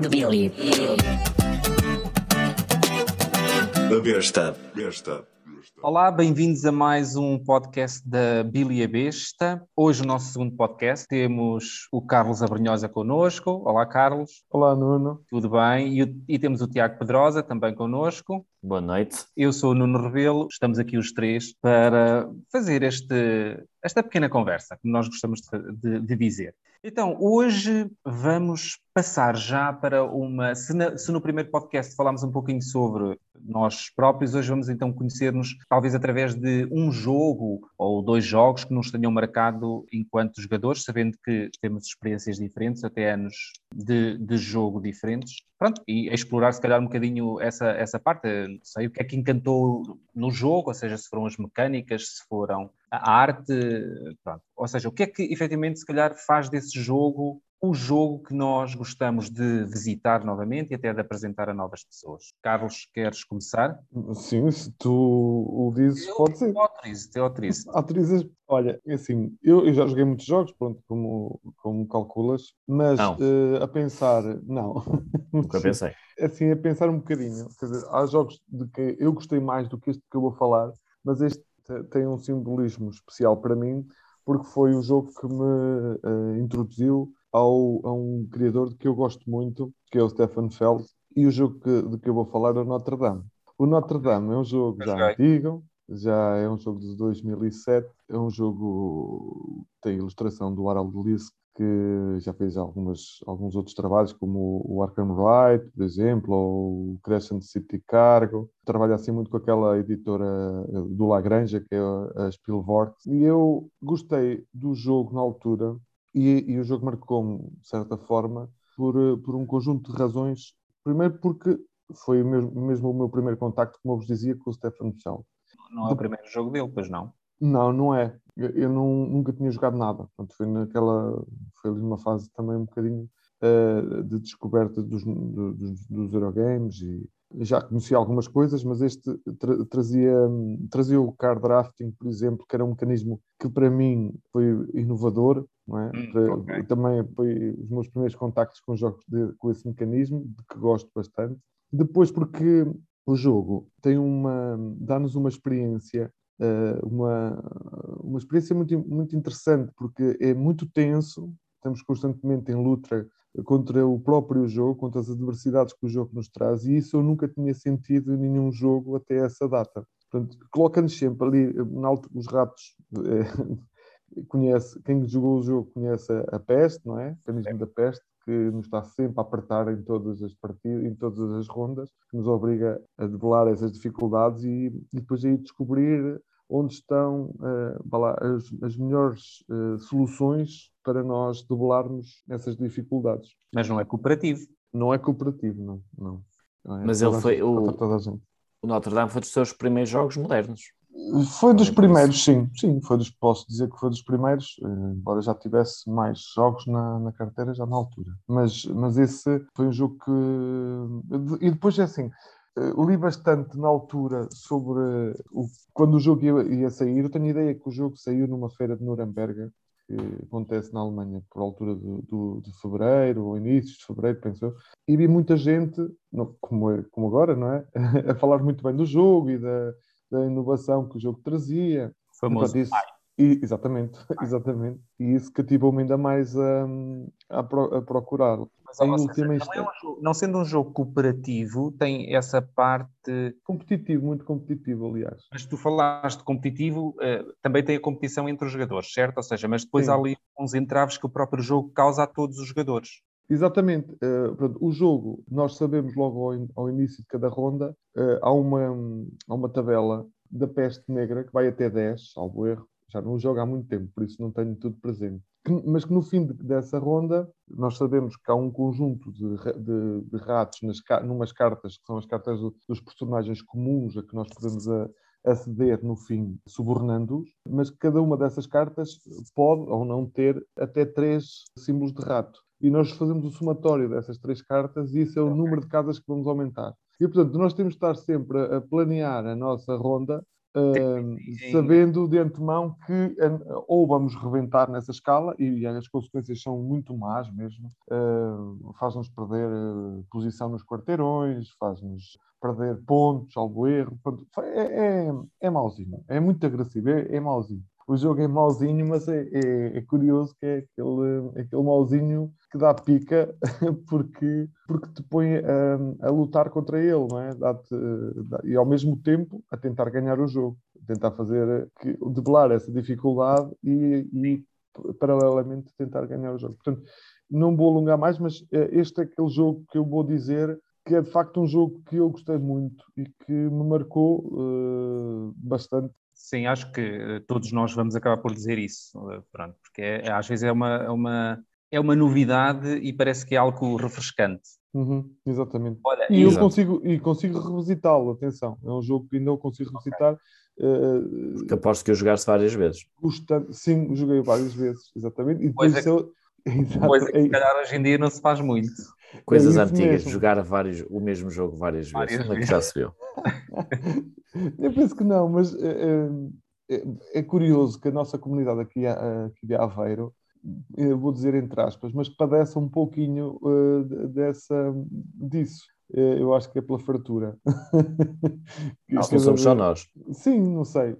de Billy. Stab. Beer Stab. Olá, bem-vindos a mais um podcast da Billy a Besta. Hoje, o nosso segundo podcast, temos o Carlos Abrunhosa connosco. Olá, Carlos. Olá, Nuno. Tudo bem? E, e temos o Tiago Pedrosa também connosco. Boa noite. Eu sou o Nuno Rebelo. Estamos aqui os três para fazer este, esta pequena conversa, como nós gostamos de, de- de dizer. Então, hoje vamos passar já para uma. Se, na- se no primeiro podcast falámos um pouquinho sobre nós próprios, hoje vamos então conhecer-nos, talvez através de um jogo ou dois jogos que nos tenham marcado enquanto jogadores, sabendo que temos experiências diferentes, até anos de, de jogo diferentes. Pronto, e explorar se calhar um bocadinho essa, essa parte, não sei o que é que encantou no jogo, ou seja, se foram as mecânicas, se foram a arte, pronto. ou seja, o que é que efetivamente se calhar faz desse jogo o jogo que nós gostamos de visitar novamente e até de apresentar a novas pessoas. Carlos, queres começar? Sim, se tu o dizes, pode ser. Eu autorizo, eu autorizo. Autorizas, olha, é assim, eu, eu já joguei muitos jogos, pronto, como, como calculas, mas Não. eh, a pensar, não. Nunca pensei. Assim, a pensar um bocadinho, quer dizer, há jogos de que eu gostei mais do que este que eu vou falar, mas este te- tem um simbolismo especial para mim, porque foi o jogo que me eh, introduziu ao, a um criador que eu gosto muito, que é o Stefan Feld, e o jogo que, de que eu vou falar é o Notre Dame. O Notre Dame é um jogo já antigo, já é um jogo de 2007, é um jogo tem ilustração do Harold Lisk, que já fez algumas, alguns outros trabalhos, como o Arkham Wright, por exemplo, ou o Crescent City Cargo. Trabalha assim muito com aquela editora eh, do Lagrange, que é a Spielvorx. E eu gostei do jogo na altura, e, e o jogo marcou-me, de certa forma, por, eh, por um conjunto de razões. Primeiro porque foi mesmo, mesmo o meu primeiro contacto, como eu vos dizia, com o Stefan Feld. Não é o primeiro jogo dele, pois não? Não, não é. Eu, eu não- nunca tinha jogado nada. Portanto, foi naquela, foi ali numa fase também um bocadinho eh, de descoberta dos, do- dos, dos Eurogames e já conhecia algumas coisas, mas este tra- trazia, trazia o card drafting, por exemplo, que era um mecanismo que para mim foi inovador, é? Hum, Para- ok. Também foi os meus primeiros contactos com jogos de- com esse mecanismo, de que gosto bastante. Depois porque o jogo tem uma dá-nos uma experiência eh, uma, uma experiência muito, muito interessante, porque é muito tenso, estamos constantemente em luta contra o próprio jogo, contra as adversidades que o jogo nos traz, e isso eu nunca tinha sentido em nenhum jogo até essa data. Portanto, coloca-nos sempre ali, na os ratos, eh, conhece, quem jogou o jogo conhece a, a peste, não é? O mecanismo da peste, que nos está sempre a apertar em todas as partidas, em todas as rondas, que nos obriga a debelar essas dificuldades e, e depois aí descobrir onde estão vá lá, as, as melhores eh, soluções para nós debelarmos essas dificuldades. Mas não é cooperativo. Não é cooperativo, não. não. Não é Mas ele foi gente- o-. O Notre Dame foi dos seus primeiros jogos modernos. Foi dos Olha, primeiros, sim. Sim, foi dos, posso dizer que foi dos primeiros, eh, embora já tivesse mais jogos na, na carteira já na altura. Mas, mas esse foi um jogo que. E depois é assim. eh, Li bastante na altura sobre o, quando o jogo ia, ia sair. Eu tenho ideia que o jogo saiu numa feira de Nuremberg, que acontece na Alemanha por altura do, do- de fevereiro, ou inícios de fevereiro, penso eu. E vi muita gente, não- como, como agora, não é? a falar muito bem do jogo e da, da inovação que o jogo trazia. Famoso. Portanto, isso- e- exatamente, exatamente. E isso cativou-me ainda mais a, a, pro- a procurá-lo. Mas, Em ou seja, última não, é um jogo- não sendo um jogo cooperativo, tem essa parte. Competitivo, muito competitivo, aliás. Mas tu falaste de competitivo, eh, também tem a competição entre os jogadores, certo? Ou seja, mas depois Sim. há ali uns entraves que o próprio jogo causa a todos os jogadores. Exatamente. eh, o jogo, nós sabemos logo ao início de cada ronda, eh, há, uma, há uma tabela da peste negra que vai até 10, salvo erro. Já não jogo há muito tempo, por isso não tenho tudo presente. Mas que no fim de- dessa ronda, nós sabemos que há um conjunto de, de- de ratos nas, numas cartas, que são as cartas do- dos personagens comuns a que nós podemos a- aceder no fim, subornando-os, mas que cada uma dessas cartas pode ou não ter até três símbolos de rato. E nós fazemos o somatório dessas três cartas e isso é o número de casas que vamos aumentar. E, portanto, nós temos de estar sempre a planear a nossa ronda Uh, sabendo de antemão que ou vamos reventar nessa escala e, as consequências são muito más mesmo, uh, faz-nos perder posição nos quarteirões, faz-nos perder pontos, algo erro, é, é, é mauzinho, é muito agressivo, é, é mauzinho. O jogo é mauzinho, mas é, é, é curioso que é aquele, aquele mauzinho que dá pica porque, porque te põe a, a lutar contra ele, não é? E ao mesmo tempo a tentar ganhar o jogo, tentar fazer, que, debelar essa dificuldade e, e paralelamente tentar ganhar o jogo. Portanto, não vou alongar mais, mas eh, este é aquele jogo que eu vou dizer que é de facto um jogo que eu gostei muito e que me marcou uh, bastante Sim, acho que eh, todos nós vamos acabar por dizer isso, eh, pronto, porque é, às vezes é uma, é, uma, é uma novidade e parece que é algo refrescante. Uhum, exatamente. Olha, e eu consigo, e consigo revisitá-lo, atenção, é um jogo que ainda eu consigo revisitar. Uh, porque aposto que eu jogaste várias vezes. Gostando, sim, joguei várias vezes, exatamente. E pois é, eu... Exato, coisa que é se calhar hoje em dia não se faz muito. Coisas é antigas, mesmo. jogar vários, o mesmo jogo várias, várias vezes, vezes. É que já se viu. Eu penso que não, mas é, é, é, curioso que a nossa comunidade aqui, aqui de Aveiro, eu vou dizer entre aspas, mas padece um pouquinho uh, dessa, disso. Eu acho que é pela fartura. Não, não somos só nós. Sim, não sei.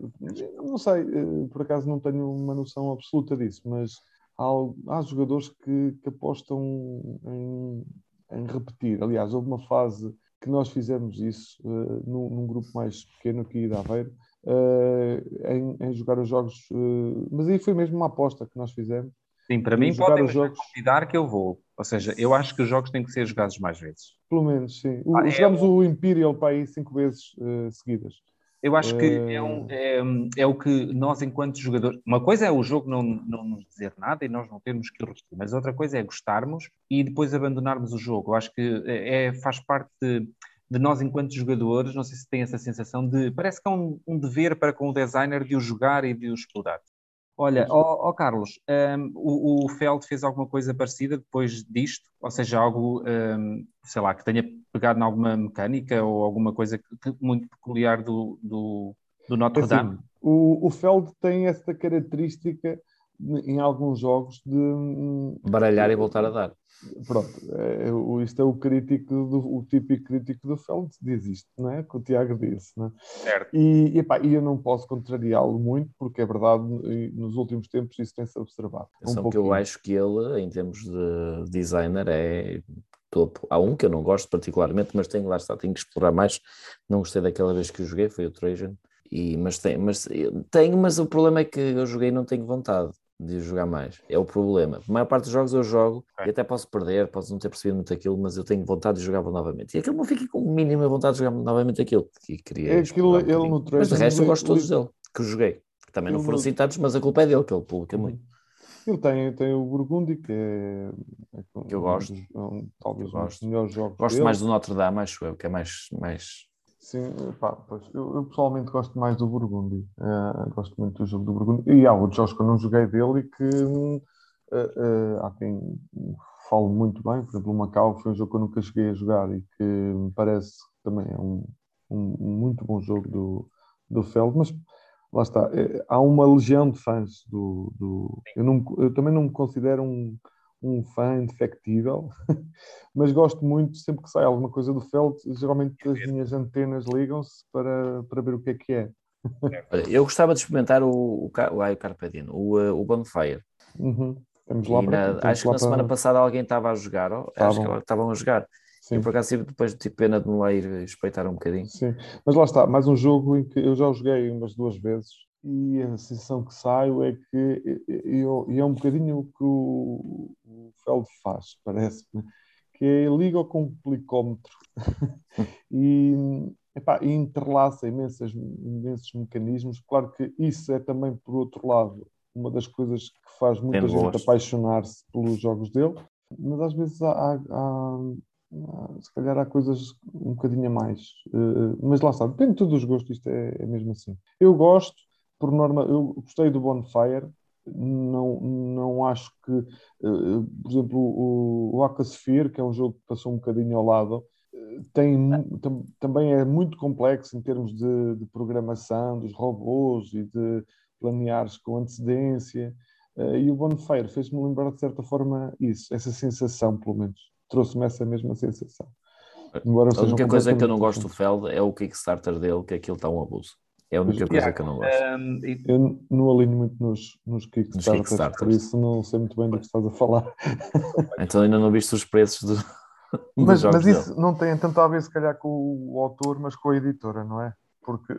Não sei, por acaso não tenho uma noção absoluta disso, mas há, há jogadores que, que apostam em, em, repetir. Aliás, houve uma fase que nós fizemos isso uh, num, num, grupo mais pequeno aqui de Aveiro, uh, em, em, jogar os jogos, uh, mas aí foi mesmo uma aposta que nós fizemos. Sim, para mim podem os jogos... convidar que eu vou. Ou seja, eu acho que os jogos têm que ser jogados mais vezes. Pelo menos, sim. Ah, Jogamos é... o Imperial para aí cinco vezes seguidas. Eu acho que é, um, é, é, o que nós, enquanto jogadores. Uma coisa é o jogo não, não nos dizer nada e nós não termos que o repetir, mas outra coisa é gostarmos e depois abandonarmos o jogo. Eu acho que é, é, faz parte de, de, nós, enquanto jogadores, não sei se tem essa sensação de. Parece que é um, um dever para com o designer de o jogar e de o explorar. Olha, ó, ó Carlos, um, o, o Feld fez alguma coisa parecida depois disto? Ou seja, algo, um, sei lá, que tenha pegado em alguma mecânica ou alguma coisa que, que, muito peculiar do, do, do Notre Dame? Assim, o, o Feld tem essa característica em alguns jogos de baralhar e voltar a dar. Pronto, é, isto é o crítico, do, o típico crítico do Feld, diz isto, não é? Que o Tiago disse, não é? Certo. E, epá, e eu não posso contrariá-lo muito, porque é verdade, nos últimos tempos isso tem-se observado. Um que eu acho que ele, em termos de designer, é topo. Há um que eu não gosto particularmente, mas tenho lá está, tenho que explorar mais. Não gostei daquela vez que eu joguei, foi o Trajan. E, mas, tem, mas tenho, mas o problema é que eu joguei e não tenho vontade de jogar mais. É o problema. A maior parte dos jogos eu jogo okay. e até posso perder, posso não ter percebido muito aquilo, mas eu tenho vontade de jogar novamente. E aquilo não fica com mínima vontade de jogar novamente aquilo. Que queria é aquilo, um ele no Mas de resto eu gosto todos dele, que eu joguei. Que também não foram no... citados, mas a culpa é dele, que ele publica uhum. muito. Ele tem, tem o Burgundy, que é, é que eu gosto. Um, talvez um dos melhores jogos. Gosto dele. mais do Notre Dame, acho eu, que é mais, mais Sim, pá, pois, eu, eu, pessoalmente gosto mais do Burgundy. Uh, gosto muito do jogo do Burgundy. E há outros jogos que eu não joguei dele e que uh, uh, há quem fale muito bem. Por exemplo, o Macau foi um jogo que eu nunca cheguei a jogar e que me parece que também é um, um, muito bom jogo do, do Feld, mas lá está, há uma legião de fãs do. do eu, não, eu também não me considero um um fã indefectível, mas gosto muito, sempre que sai alguma coisa do Feld, geralmente as minhas antenas ligam-se para, para ver o que é que é. Olha, eu gostava de experimentar o, o, o, o Carpadino, o, eh, o Bonfire. Uhum. Temos lá para, na, acho que na para... semana passada alguém estava a jogar, oh, acho que estavam a jogar. Sim. E por acaso tive depois de pena de me lá ir espreitar um bocadinho. Sim, mas lá está, mais um jogo em que eu já joguei umas duas vezes e a sensação que saio é que e é um bocadinho o que o, o Feld faz, parece-me, que é liga o complicómetro e, epá, e interlaça imensas, imensos mecanismos. Claro que isso é também, por outro lado, uma das coisas que faz muita gente apaixonar-se pelos jogos dele, mas às vezes há, há, há, se calhar há coisas um bocadinho a mais. Uh, mas lá está, depende de todos os gostos, isto é, é mesmo assim. Eu gosto, por norma, eu gostei do Bonfire, não, não acho que, uh, por exemplo, o, o Acasphere, que é um jogo que passou um bocadinho ao lado, tem, tam, também é muito complexo em termos de, de, programação dos robôs e de planeares com antecedência. Uh, e o Bonfire fez-me lembrar de certa forma isso, essa sensação, pelo menos. Trouxe-me essa mesma sensação. Embora a única coisa que eu não gosto do Feld é o Kickstarter dele, que aquilo está um abuso. É a única coisa que eu não gosto. Um, eu não alinho muito nos, nos Kickstarters, nos Kickstarters, por isso não sei muito bem do que estás a falar. Então ainda não viste os preços do. Mas, mas isso dele. não tem tanto a ver, se calhar, com o autor, mas com a editora, não é? Porque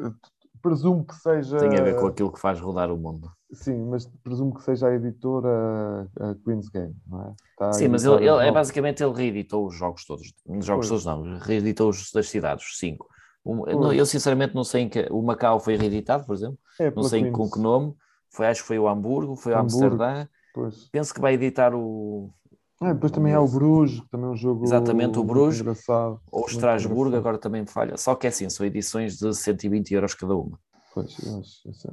presumo que seja. Tem a ver com aquilo que faz rodar o mundo. Sim, mas presumo que seja a editora a Queen's Game, não é? Está Sim, mas ele, ele é basicamente ele reeditou os jogos todos. Os jogos pois. todos não, reeditou os das cidades, os cinco. Um, eu sinceramente não sei em que. O Macau foi reeditado, por exemplo. É, não sei com que nome. Foi, acho que foi o Hamburgo, foi o Amsterdã. Pois. Penso que vai editar o. Ah, depois também há o Bruges, que também é um jogo. Exatamente, o Bruges. Engraçado, ou o Estrasburgo, agora também falha. Só que é assim, são edições de 120 euros cada uma. Pois, eu,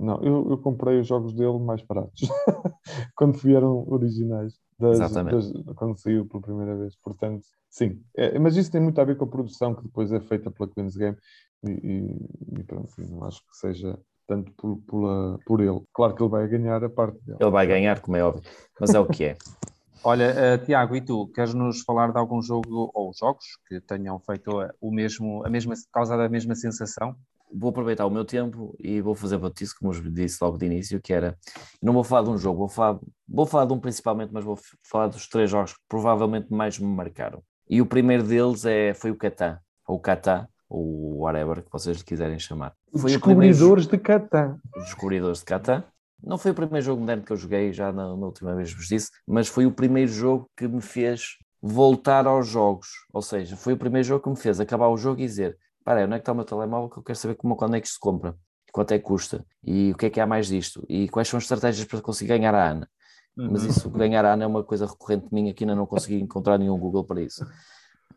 não, eu, eu, comprei os jogos dele mais baratos quando vieram originais, das, das, quando saiu pela primeira vez. Portanto, sim, é, mas isso tem muito a ver com a produção que depois é feita pela Queen's Game e, e, e pronto, não acho que seja tanto por, por, por ele. Claro que ele vai ganhar a parte dele. Ele vai ganhar, como é óbvio, mas é o que é. Olha, uh, Tiago, e tu, queres nos falar de algum jogo ou jogos que tenham feito o mesmo, a mesma, causado a mesma sensação? Vou aproveitar o meu tempo e vou fazer batice, como eu disse logo de início, que era, não vou falar de um jogo, vou falar, vou falar de um principalmente, mas vou falar dos três jogos que provavelmente mais me marcaram. E o primeiro deles é, foi o Catan, ou Catan, ou whatever que vocês quiserem chamar. Foi Descobridores primeiro... de Catan. Descobridores de Catan. Não foi o primeiro jogo moderno que eu joguei, já na, na última vez vos disse, mas foi o primeiro jogo que me fez voltar aos jogos. Ou seja, foi o primeiro jogo que me fez acabar o jogo e dizer para onde é que está o meu telemóvel que eu quero saber como, quando é que isto se compra, quanto é que custa, e o que é que há mais disto, e quais são as estratégias para conseguir ganhar a Ana. Uhum. Mas isso, ganhar a Ana é uma coisa recorrente minha que ainda não consegui encontrar nenhum Google para isso.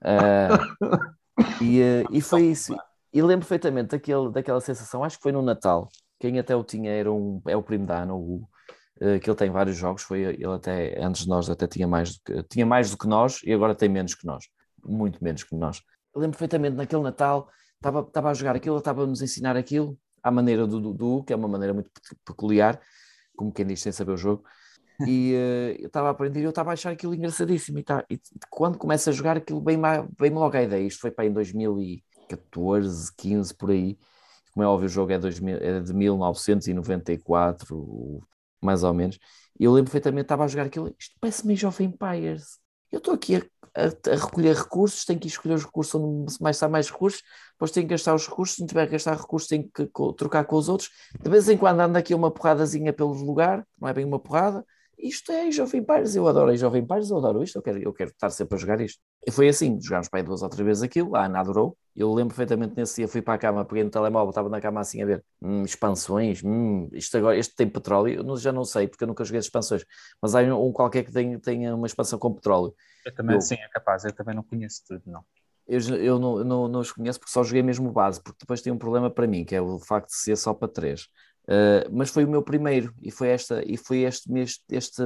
Uh, e, uh, e foi isso. E lembro perfeitamente daquele, daquela sensação, acho que foi no Natal, quem até o tinha era um, é o primo da Ana, o Hugo, uh, que ele tem vários jogos, foi ele até, antes de nós, até tinha mais, que, tinha mais do que nós e agora tem menos que nós, muito menos que nós. Lembro perfeitamente naquele Natal, estava, estava a jogar aquilo, estava a nos ensinar aquilo, à maneira do Dudu, que é uma maneira muito peculiar, como quem diz sem saber o jogo, e uh, eu estava a aprender e eu estava a achar aquilo engraçadíssimo, e, tá, e quando começa a jogar aquilo, bem, bem logo a ideia, isto foi para em 2014, 15, por aí, como é óbvio o jogo é, 2000, é de 1994, mais ou menos, e eu lembro perfeitamente, estava a jogar aquilo, isto parece-me Jovem Empires, eu estou aqui a a, a, recolher recursos, tenho que escolher os recursos onde mais está mais recursos, depois tenho que gastar os recursos, se não tiver que gastar recursos, tenho que trocar com os outros. De vez em quando anda aqui uma porradazinha pelo lugar, não é bem uma porrada. Isto é Age of Empires, eu adoro Age of Empires, eu adoro isto, eu quero, eu quero estar sempre a jogar isto. E foi assim, jogámos para aí duas ou três vezes aquilo, a Ana adorou. Eu lembro perfeitamente nesse dia, fui para a cama, peguei no telemóvel, estava na cama assim a ver hum, expansões, hum, isto agora, este tem petróleo, eu já não sei, porque eu nunca joguei as expansões, mas há um, qualquer que tenha, tenha uma expansão com petróleo. Eu também, eu, sim, é capaz, eu também não conheço tudo, não. Eu, eu não, não, não os conheço porque só joguei mesmo base, porque depois tem um problema para mim, que é o facto de ser só para três. Uh, mas foi o meu primeiro e foi esta e foi este este, este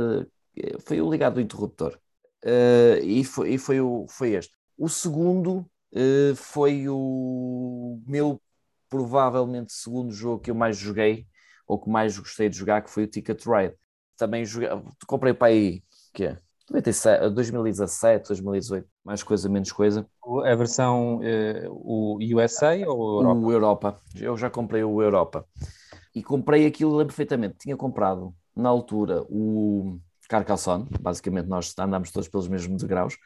foi o ligado do interruptor uh, e foi e foi o foi este o segundo uh, foi o meu provavelmente segundo jogo que eu mais joguei ou que mais gostei de jogar que foi o Ticket Ride também joguei comprei para aí que é 2017, 2018, mais coisa, menos coisa. A versão o USA ou Europa? O Europa. Eu já comprei o Europa. E comprei aquilo, lembro perfeitamente. Tinha comprado, na altura, o Carcassonne. Basicamente, nós andámos todos pelos mesmos degraus.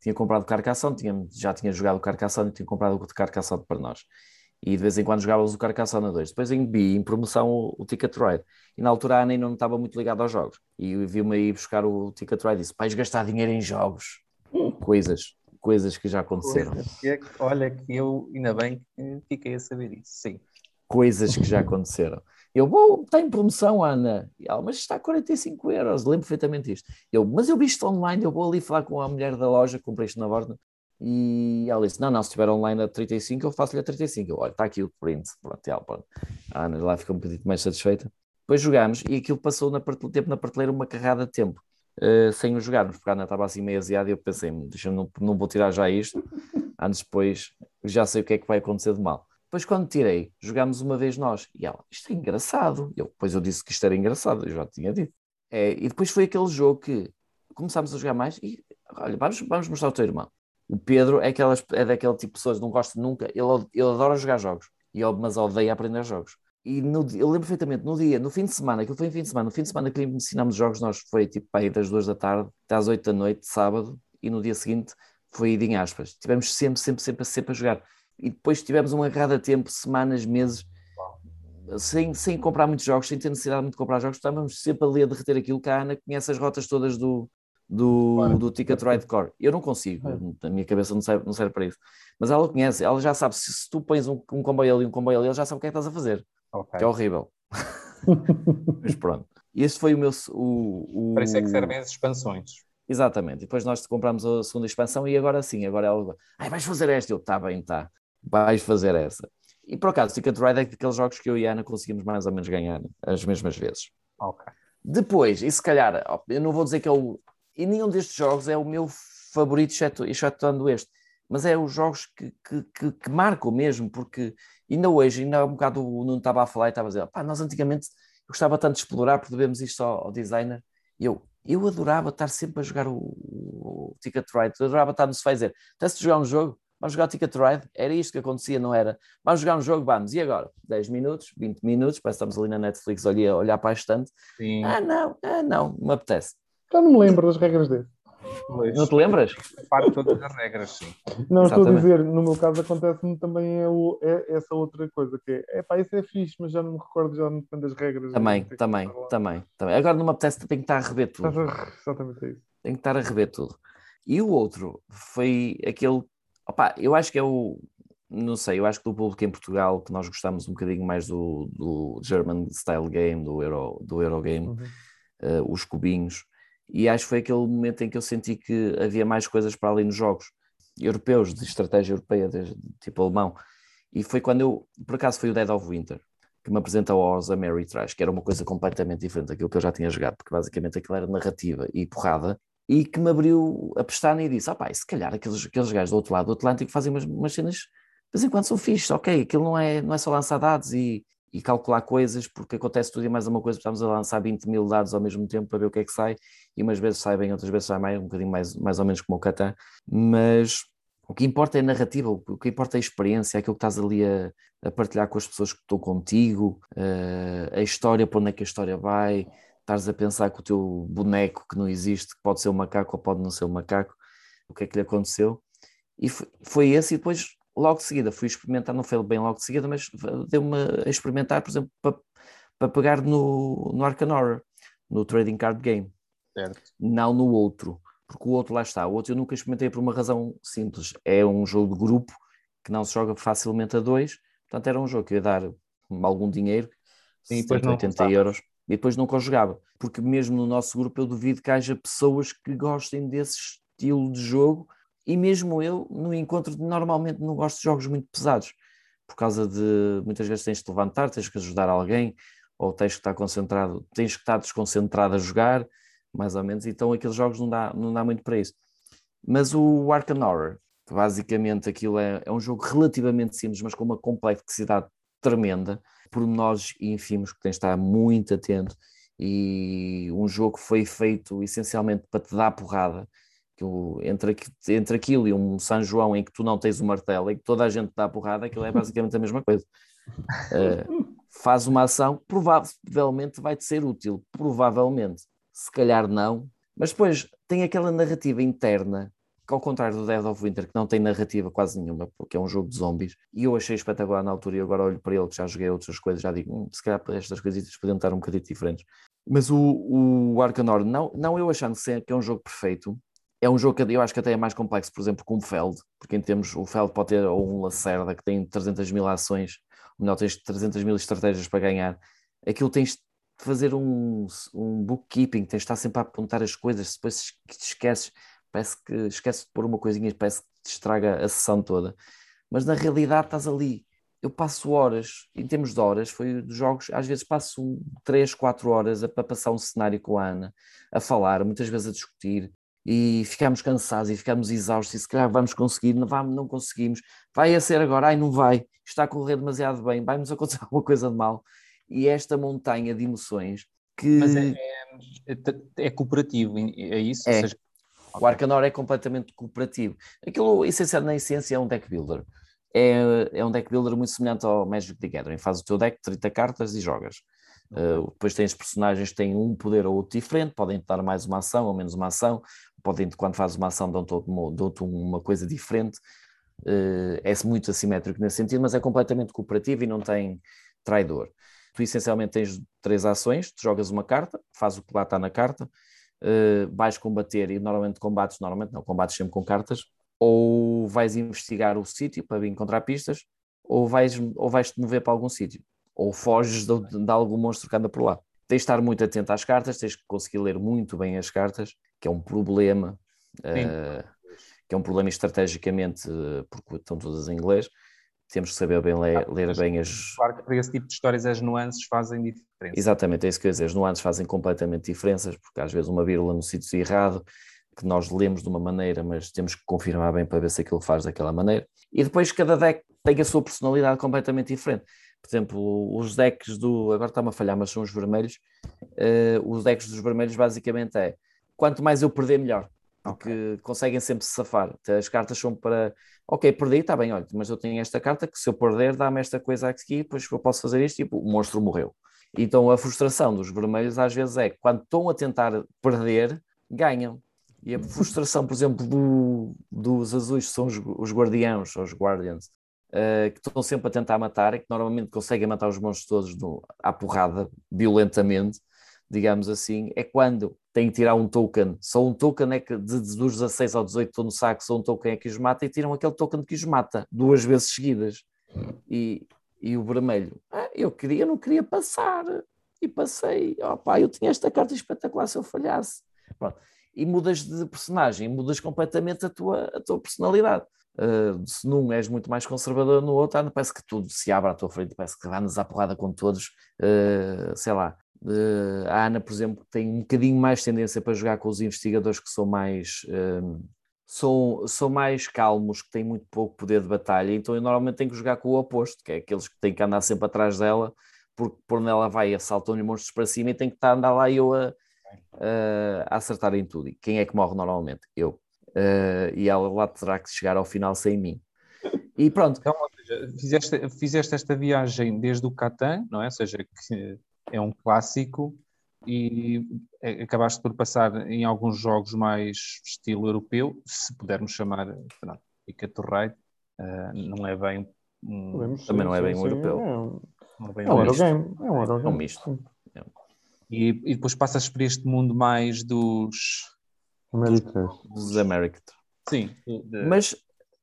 Tinha comprado o Carcassonne, tinha, já tinha jogado o Carcassonne e tinha comprado o Carcassonne para nós e de vez em quando jogávamos o Carcassonne 2. Depois em B, em promoção, o, o Ticket Ride. E na altura a Ana não estava muito ligada aos jogos. E viu-me aí buscar o Ticket Ride e disse: vais gastar dinheiro em jogos. Coisas, coisas que já aconteceram. É olha, que eu ainda bem que fiquei a saber isso, sim. Coisas que já aconteceram. Eu vou, está em promoção, Ana. E ela, mas está a 45 euros, lembro perfeitamente isto. Eu, mas eu vi isto online, eu vou ali falar com a mulher da loja, comprei isto na borda e ela disse: Não, não, se estiver online a 35, eu faço-lhe a 35. Eu, olha, está aqui o print. Pronto, ela, pronto. A Ana lá ficou um bocadinho mais satisfeita. Depois jogámos e aquilo passou na tempo na prateleira uma carrada de tempo, uh, sem o jogarmos, porque a Ana estava assim meio aziada e eu pensei: Deixa não, não vou tirar já isto. Antes depois já sei o que é que vai acontecer de mal. Depois, quando tirei, jogámos uma vez nós. E ela, isto é engraçado. Eu, depois eu disse que isto era engraçado, eu já tinha dito. É, e depois foi aquele jogo que começámos a jogar mais e, olha, vamos, vamos mostrar ao teu irmão. O Pedro é, aquelas, é daquele tipo de pessoas, não gosta nunca, ele, ele adora jogar jogos, e, mas odeia aprender jogos. E no, eu lembro perfeitamente, no dia, no fim de semana, aquilo foi em fim de semana, no fim de semana que ensinámos jogos, nós foi tipo aí das duas da tarde até às oito da noite, sábado, e no dia seguinte foi ido em aspas. Tivemos sempre, sempre, sempre, sempre a jogar. E depois tivemos um agarrado a tempo, semanas, meses, sem, sem comprar muitos jogos, sem ter necessidade de comprar jogos, estávamos sempre ali a derreter aquilo que a Ana conhece as rotas todas do, do, claro. do Ticket Ride Core. Eu não consigo, é. a minha cabeça não serve, não serve para isso. Mas ela conhece, ela já sabe, se, se tu pões um, um comboio ali e um comboio ali, ela já sabe o que é que estás a fazer. Okay. Que é horrível. Mas pronto. E este foi o meu. O, o... Para isso é que servem as expansões. Exatamente. E depois nós compramos a segunda expansão e agora sim, agora ela. Ai, vais fazer esta? Eu, está bem, está. Vais fazer essa. E por acaso, Ticket Ride é daqueles jogos que eu e a Ana conseguimos mais ou menos ganhar as mesmas vezes. Ok. Depois, e se calhar, eu não vou dizer que é o. E nenhum destes jogos é o meu favorito, exceto, excetuando este. Mas é os jogos que, que, que, que marcam mesmo, porque ainda hoje, ainda há um bocado o Nuno estava a falar e estava a dizer: pá, nós antigamente eu gostava tanto de explorar, porque devemos isto ao, ao designer. E eu, eu adorava estar sempre a jogar o, o, o Ticket Ride, eu adorava estar no sofá e dizer: estás a jogar um jogo? Vamos jogar Ticket Ride? Era isto que acontecia, não era? Vamos jogar um jogo, vamos. E agora? 10 minutos, 20 minutos, parece que estamos ali na Netflix a olhar, olhar para a estante. Sim. Ah, não, ah, não, me apetece. Já não me lembro das regras dele. Pois. Não te lembras? Parte todas as regras, sim. Não, Exatamente. estou a dizer, no meu caso acontece-me também é, o, é, essa outra coisa, que é, pá, isso é fixe, mas já não me recordo, já não depende das regras. Também, também, também, também. Agora não me apetece, tem que estar a rever tudo. Exatamente é isso. Tem que estar a rever tudo. E o outro foi aquele Opa, eu acho que é o. Não sei, eu acho que do público em Portugal que nós gostamos um bocadinho mais do, do German Style Game, do Euro, do Eurogame, uhum. uh, os cubinhos, e acho que foi aquele momento em que eu senti que havia mais coisas para além dos jogos europeus, de estratégia europeia, de, tipo alemão. E foi quando eu, por acaso, foi o Dead of Winter que me apresentou aos Ameritrash, que era uma coisa completamente diferente daquilo que eu já tinha jogado, porque basicamente aquilo era narrativa e porrada, e que me abriu a pestana e disse: ah, se calhar aqueles, aqueles gajos do outro lado do Atlântico fazem umas, umas cenas de vez em quando são fixes, ok, aquilo não é, não é só lançar dados e, e calcular coisas, porque acontece tudo e mais uma coisa, estamos a lançar 20 mil dados ao mesmo tempo para ver o que é que sai, e umas vezes sai bem, outras vezes sai mais, um bocadinho mais, mais ou menos como o Catan, mas o que importa é a narrativa, o que importa é a experiência, é aquilo que estás ali a, a partilhar com as pessoas que estão contigo, uh, a história, para onde é que a história vai, estares a pensar que o teu boneco que não existe, que pode ser um macaco ou pode não ser um macaco, o que é que lhe aconteceu. E foi, esse, e depois, logo de seguida, fui experimentar, não foi bem logo de seguida, mas deu-me a experimentar, por exemplo, para, para pegar no, no Arcan Horror, no Trading Card Game. Certo. Não no outro, porque o outro lá está. O outro eu nunca experimentei por uma razão simples. É um jogo de grupo que não se joga facilmente a dois, portanto era um jogo que ia dar algum dinheiro, Sim, 70, 80 euros e depois não conjugava. Porque mesmo no nosso grupo eu duvido que haja pessoas que gostem desse estilo de jogo e mesmo eu no encontro normalmente não gosto de jogos muito pesados por causa de muitas vezes tens de levantar, tens que ajudar alguém ou tens que estar concentrado, tens que estar desconcentrado a jogar, mais ou menos, então aqueles jogos não dá, não dá muito para isso. Mas o Arkham Horror, basicamente aquilo é, é um jogo relativamente simples, mas com uma complexidade tremenda, pormenores ínfimos que tens de estar muito atento. E um jogo que foi feito essencialmente para te dar porrada, que entre, entre aquilo e um São João em que tu não tens o martelo e que toda a gente dá porrada, aquilo é basicamente a mesma coisa. Uh, faz uma ação, provavelmente vai-te ser útil, provavelmente, se calhar não, mas depois tem aquela narrativa interna ao contrário do Dead of Winter, que não tem narrativa quase nenhuma, porque é um jogo de zombies, e eu achei espetacular na altura, e agora olho para ele que já joguei outras coisas, já digo, hum, se calhar estas coisitas podiam estar um bocadinho diferentes. Mas o, o Arcanor, não, não eu achando que é um jogo perfeito, é um jogo que eu acho que até é mais complexo, por exemplo, com o Feld, porque em termos, o Feld pode ter ou um Lacerda que tem 300 mil ações, ou melhor, tens 300 mil estratégias para ganhar, aquilo tens de fazer um, um bookkeeping, tens de estar sempre a apontar as coisas, depois te esqueces, parece que esquece de pôr uma coisinha, parece que te estraga a sessão toda. Mas na realidade estás ali. Eu passo horas, em termos de horas, foi dos jogos, às vezes passo 3, 4 horas a, para passar um cenário com a Ana, a falar, muitas vezes a discutir. e ficamos cansados e ficamos exaustos e se calhar vamos conseguir, não, vamos, não conseguimos, vai a ser agora, ai não vai, está a correr demasiado bem, vai-nos acontecer alguma coisa de mal. E esta montanha de emoções que... Mas é, é, é cooperativo, é isso? É. Seja... O Arcanor é completamente cooperativo. Aquilo, essencial na essência, é um deck builder. É, é um deck builder muito semelhante ao Magic the Gathering. Faz o teu deck, 30 cartas e jogas. Uh, depois tens personagens que têm um poder ou outro diferente, podem dar mais uma ação ou menos uma ação, podem, quando fazes uma ação, dão-te uma, dão uma coisa diferente. Uh, é muito assimétrico nesse sentido, mas é completamente cooperativo e não tem traidor. Tu essencialmente tens três ações, tu jogas uma carta, fazes o que lá está na carta, uh, vais combater e normalmente combates, normalmente não, combates sempre com cartas, ou vais investigar o sítio para encontrar pistas, ou vais, ou vais te mover para algum sítio ou foges de, de algum monstro que anda por lá. Tens de estar muito atento às cartas, tens que conseguir ler muito bem as cartas, que é um problema, uh, que é um problema estrategicamente, uh, porque estão todas em inglês. Temos que saber bem ler, ah, ler bem as. Claro que para esse tipo de histórias as nuances fazem diferença. Exatamente, é isso que eu ia dizer. As nuances fazem completamente diferenças, porque às vezes uma vírgula no sítio errado, que nós lemos de uma maneira, mas temos que confirmar bem para ver se aquilo faz daquela maneira. E depois cada deck tem a sua personalidade completamente diferente por exemplo, os decks do. Agora está-me a falhar, mas são os vermelhos. Uh, os decks dos vermelhos basicamente é quanto mais eu perder, melhor. Okay. conseguem sempre se safar. As cartas são para. Ok, perdi, está bem, olha, mas eu tenho esta carta que se eu perder, dá-me esta coisa aqui, depois eu posso fazer isto e tipo, o monstro morreu. Então a frustração dos vermelhos às vezes é quando estão a tentar perder, ganham. E a frustração, por exemplo, do, dos azuis, que são os, os guardiãos, ou os guardians, uh, que estão sempre a tentar matar e que normalmente conseguem matar os monstros todos à porrada, violentamente, digamos assim, é quando têm que tirar um token. Só um token é que de, dos 16 ao 18 estão no saco, só um token é que os mata e tiram aquele token que os mata duas vezes seguidas. E, e o vermelho, ah, eu queria, não queria passar. E passei, opá, eu tinha esta carta espetacular se eu falhasse. Pronto. E mudas de personagem, mudas completamente a tua, a tua personalidade. Uh, se num és muito mais conservador, no outro ano parece que tudo se abre à tua frente, parece que andas à porrada com todos, uh, sei lá. Uh, a Ana, por exemplo, tem um bocadinho mais tendência para jogar com os investigadores que são mais são, são mais calmos, que têm muito pouco poder de batalha, então eu normalmente tenho que jogar com o oposto, que é aqueles que têm que andar sempre atrás dela, porque por onde ela vai assaltam-lhe monstros para cima e tem que estar a andar lá eu a, a, a acertar em tudo. E quem é que morre normalmente? Eu uh, e ela lá terá que chegar ao final sem mim. E pronto. Então, fizeste, fizeste esta viagem desde o Catan, não é? Ou seja, que é um clássico, e acabaste por passar em alguns jogos mais estilo europeu, se pudermos chamar, pronto, Ticket to Ride, uh, não é bem um, também não é bem um europeu. É um, não é bem é um, Eurogame. É um Eurogame. É um misto. E, e depois passas por este mundo mais dos American. Dos American. Sim. Mas,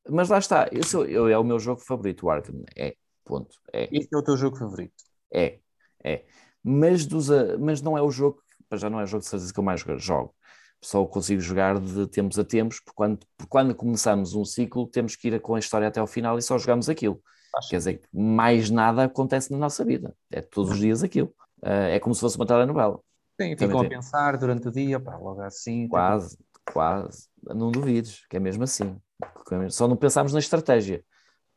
mas lá está, eu, é o meu jogo favorito, o Arkham. É, ponto. É. Esse é o teu jogo favorito? É, é. Mas, dos, mas não é o jogo, já não é o jogo de certeza que eu mais jogo. Só consigo jogar de tempos a tempos, porque quando, porque quando começamos um ciclo, temos que ir com a história até ao final e só jogamos aquilo. Acho Quer dizer mais nada acontece na nossa vida. É todos os dias aquilo. Uh, é como se fosse uma telenovela. Sim, ficam a pensar durante o dia, pá, logo assim. Quase, tipo... quase. Não duvides, que é mesmo assim. Só não pensamos na estratégia,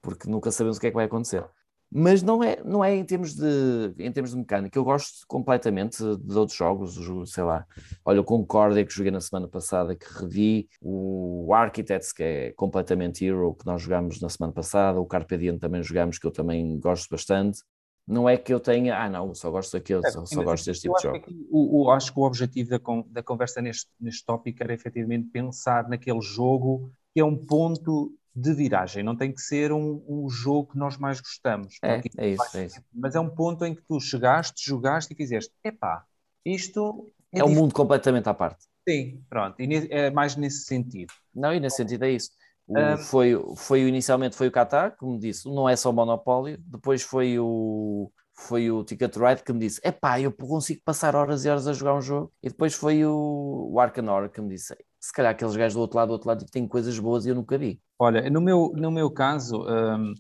porque nunca sabemos o que é que vai acontecer. Mas não é, não é em termos de em termos de mecânica. Eu gosto completamente de outros jogos, sei lá. Olha, o Concordia que joguei na semana passada, que revi, o Architects, que é completamente Hero, que nós jogámos na semana passada, o Carpe Diem também jogamos, que eu também gosto bastante não é que eu tenha, ah não, só gosto daquele, é, só, só gosto deste tipo de jogo. Que o, o, acho que o objetivo da, con, da conversa neste, neste tópico era efetivamente pensar naquele jogo que é um ponto de viragem, não tem que ser um, um jogo que nós mais gostamos. É, é isso, é isso. Mas é um ponto em que tu chegaste, jogaste e quiseste, epá, isto... É, é um mundo completamente à parte. Sim, pronto, e é mais nesse sentido. Não, e nesse sentido é isso. O, foi, foi inicialmente foi o Qatar, como disse, não é só o monopólio, depois foi o, foi o Ticket Ride que me disse: é pá, eu consigo passar horas e horas a jogar um jogo. E depois foi o, o Arcanor que me disse: se calhar aqueles gajos do outro lado, do outro lado, têm coisas boas e eu nunca vi. Olha, no meu, no meu caso, um,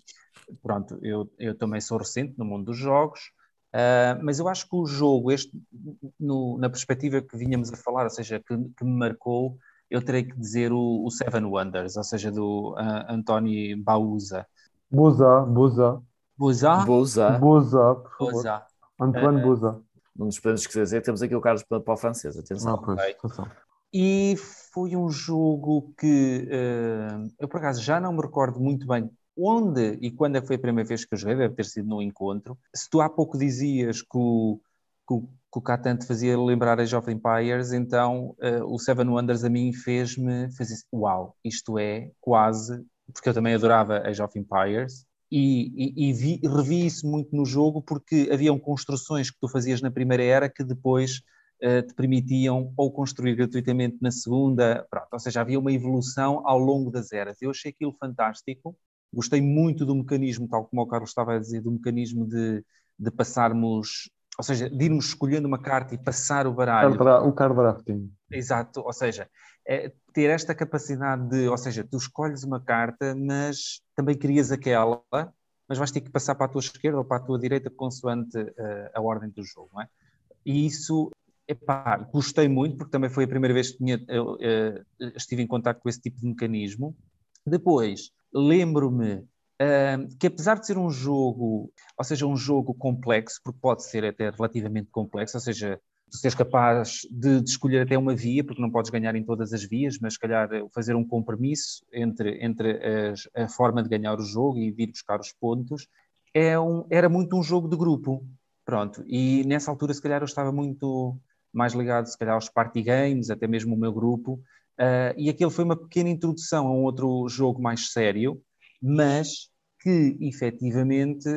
pronto, eu, eu também sou recente no mundo dos jogos, uh, mas eu acho que o jogo, este, no, na perspectiva que vinhamos a falar, ou seja, que, que me marcou, eu terei que dizer o, o Seven Wonders, ou seja, do uh, António Bauza. Buza, Buza. Buza? Boza. Buza, por favor. Buza. Antoine Eh, Buza. Não nos podemos esquecer, temos aqui o Carlos para, para o francês, atenção. Ah, pois, atenção. E foi um jogo que uh, eu, por acaso, já não me recordo muito bem onde e quando é que foi a primeira vez que eu joguei, deve ter sido no encontro. Se tu há pouco dizias que o, que o, que o Catan te fazia lembrar Age of Empires, então uh, o Seven Wonders a mim fez-me fazer assim, uau, isto é quase, porque eu também adorava Age of Empires, e, e, e vi, revi isso muito no jogo porque haviam construções que tu fazias na primeira era que depois te permitiam ou construir gratuitamente na segunda, pronto, ou seja, havia uma evolução ao longo das eras. Eu achei aquilo fantástico, gostei muito do mecanismo, tal como o Carlos estava a dizer, do mecanismo de, de passarmos, ou seja, de irmos escolhendo uma carta e passar o baralho. O card drafting. Exato, ou seja, é ter esta capacidade de, ou seja, tu escolhes uma carta, mas também querias aquela, mas vais ter que passar para a tua esquerda ou para a tua direita consoante uh, a ordem do jogo, não é? E isso, epá, gostei muito, porque também foi a primeira vez que tinha, eu, uh, estive em contato com esse tipo de mecanismo. Depois, lembro-me uh, que apesar de ser um jogo, ou seja, um jogo complexo, porque pode ser até relativamente complexo, ou seja, tu seres capaz de, de, escolher até uma via, porque não podes ganhar em todas as vias, mas se calhar fazer um compromisso entre, entre as, a forma de ganhar o jogo e de ir buscar os pontos, é um, era muito um jogo de grupo. Pronto, e nessa altura se calhar eu estava muito mais ligado se calhar aos party games, até mesmo o meu grupo, uh, e aquele foi uma pequena introdução a um outro jogo mais sério, mas que efetivamente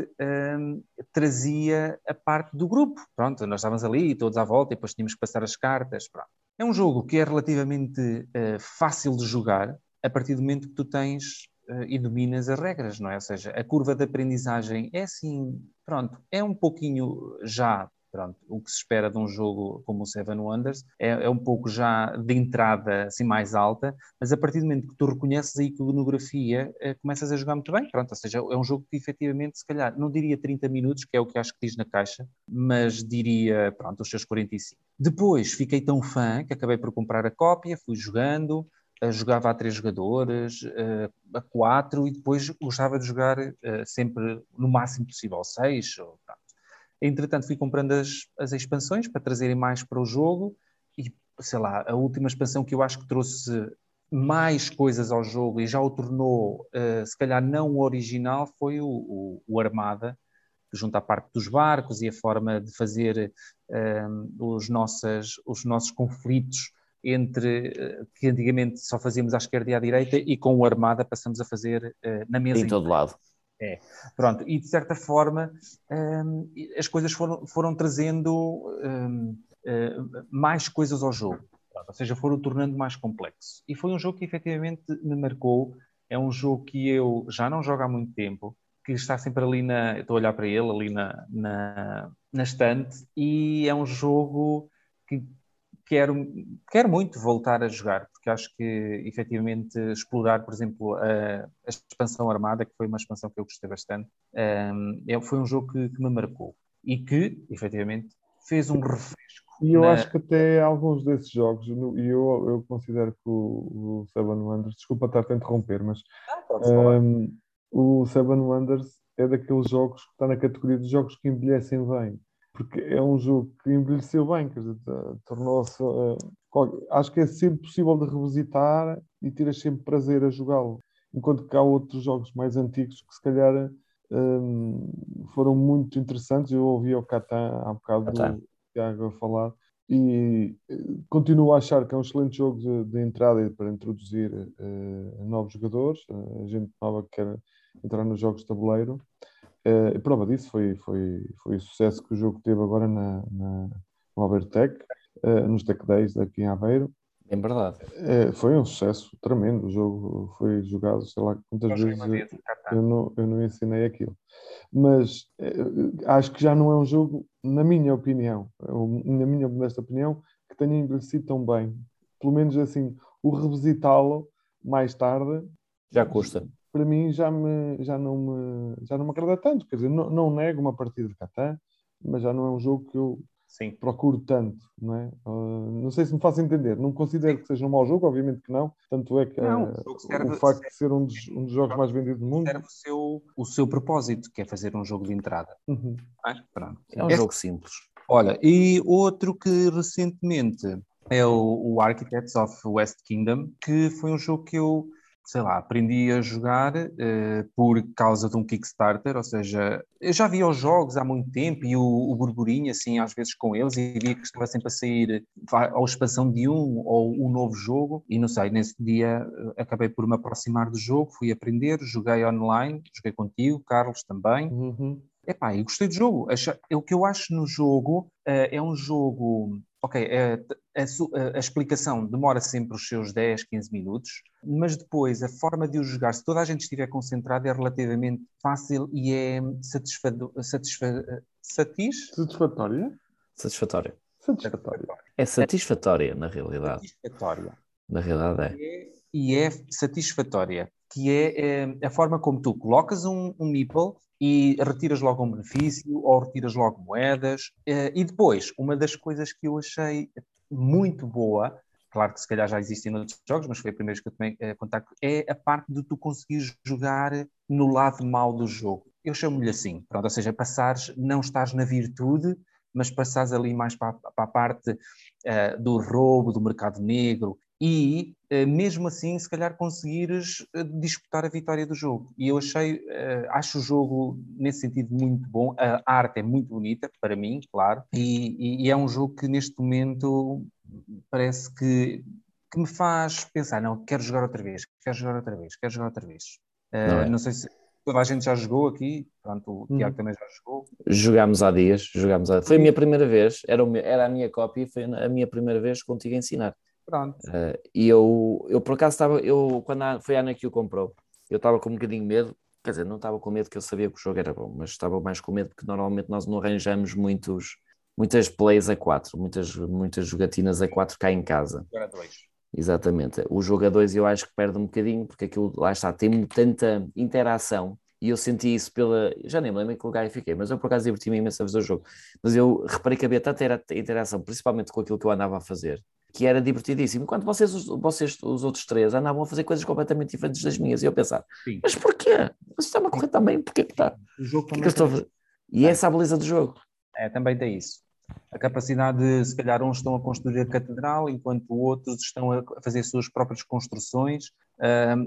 um, trazia a parte do grupo. Pronto, nós estávamos ali, todos à volta, e depois tínhamos que passar as cartas. Pronto. É um jogo que é relativamente uh, fácil de jogar a partir do momento que tu tens uh, e dominas as regras, não é? Ou seja, a curva de aprendizagem é assim, pronto, é um pouquinho já pronto, o que se espera de um jogo como o Seven Wonders é, é, um pouco já de entrada assim mais alta, mas a partir do momento que tu reconheces a iconografia, eh, começas a jogar muito bem, pronto, ou seja, é um jogo que efetivamente, se calhar, não diria 30 minutos, que é o que acho que diz na caixa, mas diria, pronto, os seus 45. Depois fiquei tão fã que acabei por comprar a cópia, fui jogando, jogava a três jogadores, a quatro, e depois gostava de jogar sempre no máximo possível, seis, ou, pronto. Entretanto, fui comprando as, as expansões para trazerem mais para o jogo e, sei lá, a última expansão que eu acho que trouxe mais coisas ao jogo e já o tornou, uh, se calhar não o original, foi o, o, o, Armada, junta a parte dos barcos e a forma de fazer uh, os, nossas, os nossos conflitos entre, uh, que antigamente só fazíamos à esquerda e à direita e com o Armada passamos a fazer na mesa. Em todo lado. É, pronto, e de certa forma um, as coisas foram, foram trazendo um, uh, mais coisas ao jogo, pronto, ou seja, foram tornando mais complexo. E foi um jogo que efetivamente me marcou, é um jogo que eu já não jogo há muito tempo, que está sempre ali na, estou a olhar para ele, ali na, na, na estante, e é um jogo que quero, quero muito voltar a jogar, porque acho que efetivamente explorar, por exemplo, a, a expansão armada, que foi uma expansão que eu gostei bastante, um, é, foi um jogo que, que, me marcou e que efetivamente fez um refresco. E eu na... acho que até alguns desses jogos, e eu, eu considero que o, o Seven Wonders, desculpa estar a interromper, mas ah, um, o Seven Wonders é daqueles jogos que está na categoria dos jogos que envelhecem bem porque é um jogo que envelheceu bem, tornou-se. Uh, acho que é sempre possível de revisitar e tiras sempre prazer a jogá-lo. Enquanto que há outros jogos mais antigos que se calhar um, foram muito interessantes. Eu ouvi o Catan há bocado Catan. do Tiago a falar e uh, continuo a achar que é um excelente jogo de, de entrada para introduzir uh, novos jogadores, a gente nova que quer entrar nos jogos de tabuleiro. Uh, prova disso foi, foi, foi o sucesso que o jogo teve agora na, na, no Abertec, uh, nos Tech Days aqui em Aveiro. É verdade. Uh, foi um sucesso tremendo. O jogo foi jogado, sei lá quantas vezes eu, eu, não, eu não ensinei aquilo. Mas acho que já não é um jogo, na minha opinião, na minha modesta opinião, que tenha envelhecido tão bem. Pelo menos assim, o revisitá-lo mais tarde. Já custa para mim já, me, já, não me, já não me agrada tanto. Quer dizer, não, não nego uma partida de Catan, mas já não é um jogo que eu Sim. procuro tanto, não é? Uh, não sei se me faço entender, não considero que seja um mau jogo, obviamente que não, tanto é que Não, uh, o jogo serve- o facto de ser um dos, um dos jogos mais vendidos do mundo. Serve o seu, o seu propósito, que é fazer um jogo de entrada. Uhum. é? Pronto. É um Este- jogo simples. Olha, e outro que recentemente é o, o Architects of West Kingdom, que foi um jogo que eu, sei lá, aprendi a jogar eh, por causa de um Kickstarter, ou seja, eu já via os jogos há muito tempo e o, o burburinho, assim, às vezes com eles, e via que estava sempre a sair ou expansão de um ou um novo jogo, e não sei, nesse dia eh, acabei por me aproximar do jogo, fui aprender, joguei online, joguei contigo, Carlos também, Uhum. Epá, eu gostei do jogo. Acha- O que eu acho no jogo eh, é um jogo. Ok, eh, a, su- a- a explicação demora sempre os seus 10, 15 minutos, mas depois a forma de o jogar, se toda a gente estiver concentrada, é relativamente fácil e é satisfado, satisfa, satis, Satisfatória? Satisfatório. Satisfatória. É satisfatória, na realidade. satisfatória. Na realidade é. É- e é satisfatória, que é, eh, a forma como tu colocas um, um meeple e retiras logo um benefício ou retiras logo moedas. eh, E depois, uma das coisas que eu achei muito boa, claro que se calhar já existem noutros jogos, mas foi a primeira que eu tomei eh, contacto, é a parte de tu conseguires jogar no lado mau do jogo. Eu chamo-lhe assim, pronto, ou seja, passares, não estás na virtude, mas passares ali mais para, para a parte eh, do roubo, do mercado negro e eh, mesmo assim se calhar conseguires eh, disputar a vitória do jogo. E eu achei, eh, acho o jogo nesse sentido muito bom, a arte é muito bonita para mim, claro, e, e- é um jogo que neste momento parece que, que me faz pensar, não, quero jogar outra vez, quero jogar outra vez, quero jogar outra vez. Não é? não sei se toda a gente já jogou aqui, pronto, o Uhum. Tiago também já jogou. Jogámos há dias, jogámos há... Foi a minha primeira vez, era, o meu- era a minha cópia e foi a minha primeira vez contigo a ensinar. Pronto. Uh, e eu, eu por acaso estava, eu, quando a, foi a Ana que o comprou, eu estava com um bocadinho de medo, quer dizer, não estava com medo que eu sabia que o jogo era bom, mas estava mais com medo porque normalmente nós não arranjamos muitos, muitas plays a 4, muitas, muitas jogatinas a 4 cá em casa. Agora dois. Exatamente. O jogo a 2 eu acho que perde um bocadinho, porque aquilo lá está, tem tanta interação. E eu senti isso pela. Já nem me lembro em que lugar eu fiquei, mas eu por acaso diverti-me imenso a fazer o jogo. Mas eu reparei que havia tanta intera- interação, principalmente com aquilo que eu andava a fazer, que era divertidíssimo. Enquanto vocês, os- vocês, os outros três, andavam a fazer coisas completamente diferentes das minhas. E eu pensar, Sim. mas porquê? Mas está-me a correr também, porquê que está? O jogo que também que? E essa é a beleza do jogo. É, também tem isso. A capacidade de, se calhar, uns estão a construir a catedral, enquanto outros estão a fazer suas próprias construções.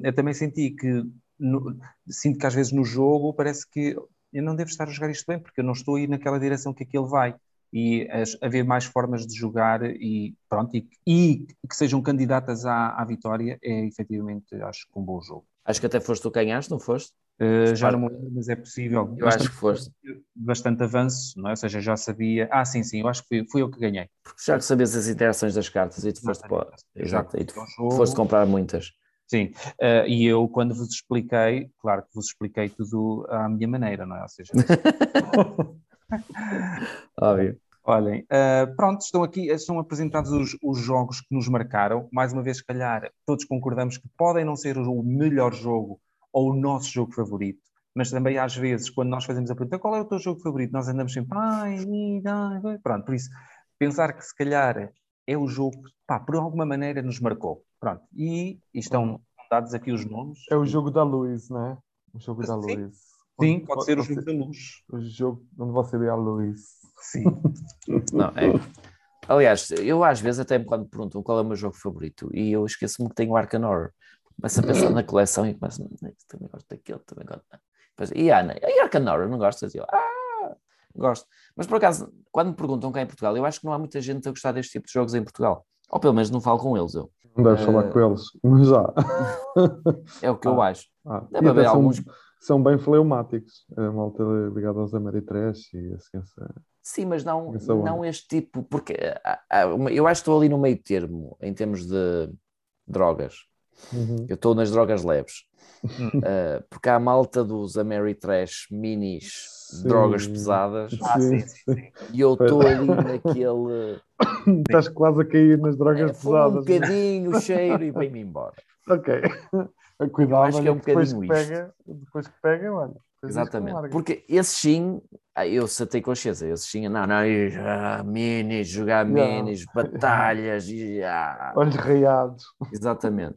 Eu também senti que, no- sinto que às vezes no jogo parece que eu não devo estar a jogar isto bem, porque eu não estou a ir naquela direção que aquele vai. E as- haver mais formas de jogar e pronto, e, e que sejam candidatas à, à vitória é efetivamente, acho que um bom jogo. Acho que até foste tu quem ganhaste, não foste? Uh, já não me lembro, mas é possível. Eu acho que foste. bastante avanço, não é? Ou seja, já sabia. Ah, sim, sim, eu acho que fui, fui eu que ganhei. Porque já que sabias as interações das cartas e tu foste, para... Exato, e tu foste comprar muitas. Sim, eh, e eu quando vos expliquei, claro que vos expliquei tudo à minha maneira, não é? Ou seja, Óbvio. Olhem, eh, pronto, estão aqui, estão apresentados os, os jogos que nos marcaram. Mais uma vez, se calhar, todos concordamos que podem não ser o melhor jogo ou o nosso jogo favorito, mas também às vezes, quando nós fazemos a pergunta qual é o teu jogo favorito, nós andamos sempre, ai, ai, ai", pronto, por isso, pensar que se calhar é o jogo que, pá, por alguma maneira nos marcou. Pronto, e, e estão dados aqui os nomes. É o jogo da luz, não é? O jogo da Sim. luz. Sim, Onde- pode ser o jogo da luz. O jogo onde você vê a luz. Sim. Não, é. Aliás, eu às vezes até me quando me perguntam qual é o meu jogo favorito e eu esqueço-me que tenho o Arkham Horror. Começo a pensar na coleção e começo a também gosto daquele, também gosto. Depois, e Ana, e Arkham Horror, não gostas? E eu, ah, gosto. Mas por acaso, quando me perguntam cá em Portugal, eu acho que não há muita gente a gostar deste tipo de jogos em Portugal. Ou pelo menos não falo com eles, eu. Não deves falar Eh, com eles, mas já. É o que eu acho. Ah, Deve haver são, alguns. São bem fleumáticos. A malta ligada aos Ameritrash e a ciência. Sim, mas não, não este tipo, porque há- há uma- eu acho que estou ali no meio termo em termos de drogas. Uhum. Eu estou nas drogas leves. Uh, porque há a malta dos Ameritrash minis, Sim. drogas pesadas, Ah, sim, Sim, e eu estou ali naquele. Estás quase a cair nas drogas É, um pesadas. né? bocadinho, cheiro e vem-me embora. Ok. Cuidado, acho que é um depois bocadinho que isto. pega, depois que pega, olha. Exatamente. Porque esses sim, Ah, eu satei consciência, eu tinha, não, não, ah, minis, jogar minis, batalhas, ah, Olhos raiados. exatamente.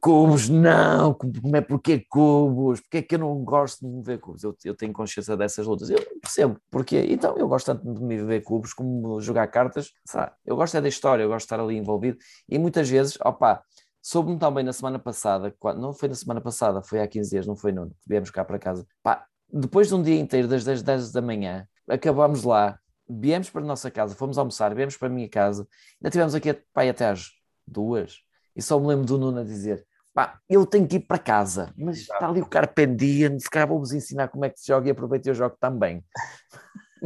Cubos, não, como é porque cubos? Porque é que eu não gosto de me ver cubos? Eu, eu tenho consciência dessas lutas, eu percebo porque. Então, eu gosto tanto de me ver cubos como jogar cartas, sabe? Eu gosto é da história, eu gosto de estar ali envolvido e muitas vezes, opá, soube-me tão bem na semana passada, não foi na semana passada, foi há 15 dias, não foi não, viemos cá para casa, pá, depois de um dia inteiro, das 10, 10 da manhã, acabámos lá, viemos para a nossa casa, fomos almoçar, viemos para a minha casa, ainda tivemos aqui pá, até às duas, e só me lembro do Nuno a dizer, pá, eu tenho que ir para casa, mas está ali o cara pendiente, se calhar vou-vos ensinar como é que se joga e aproveito e eu jogo também.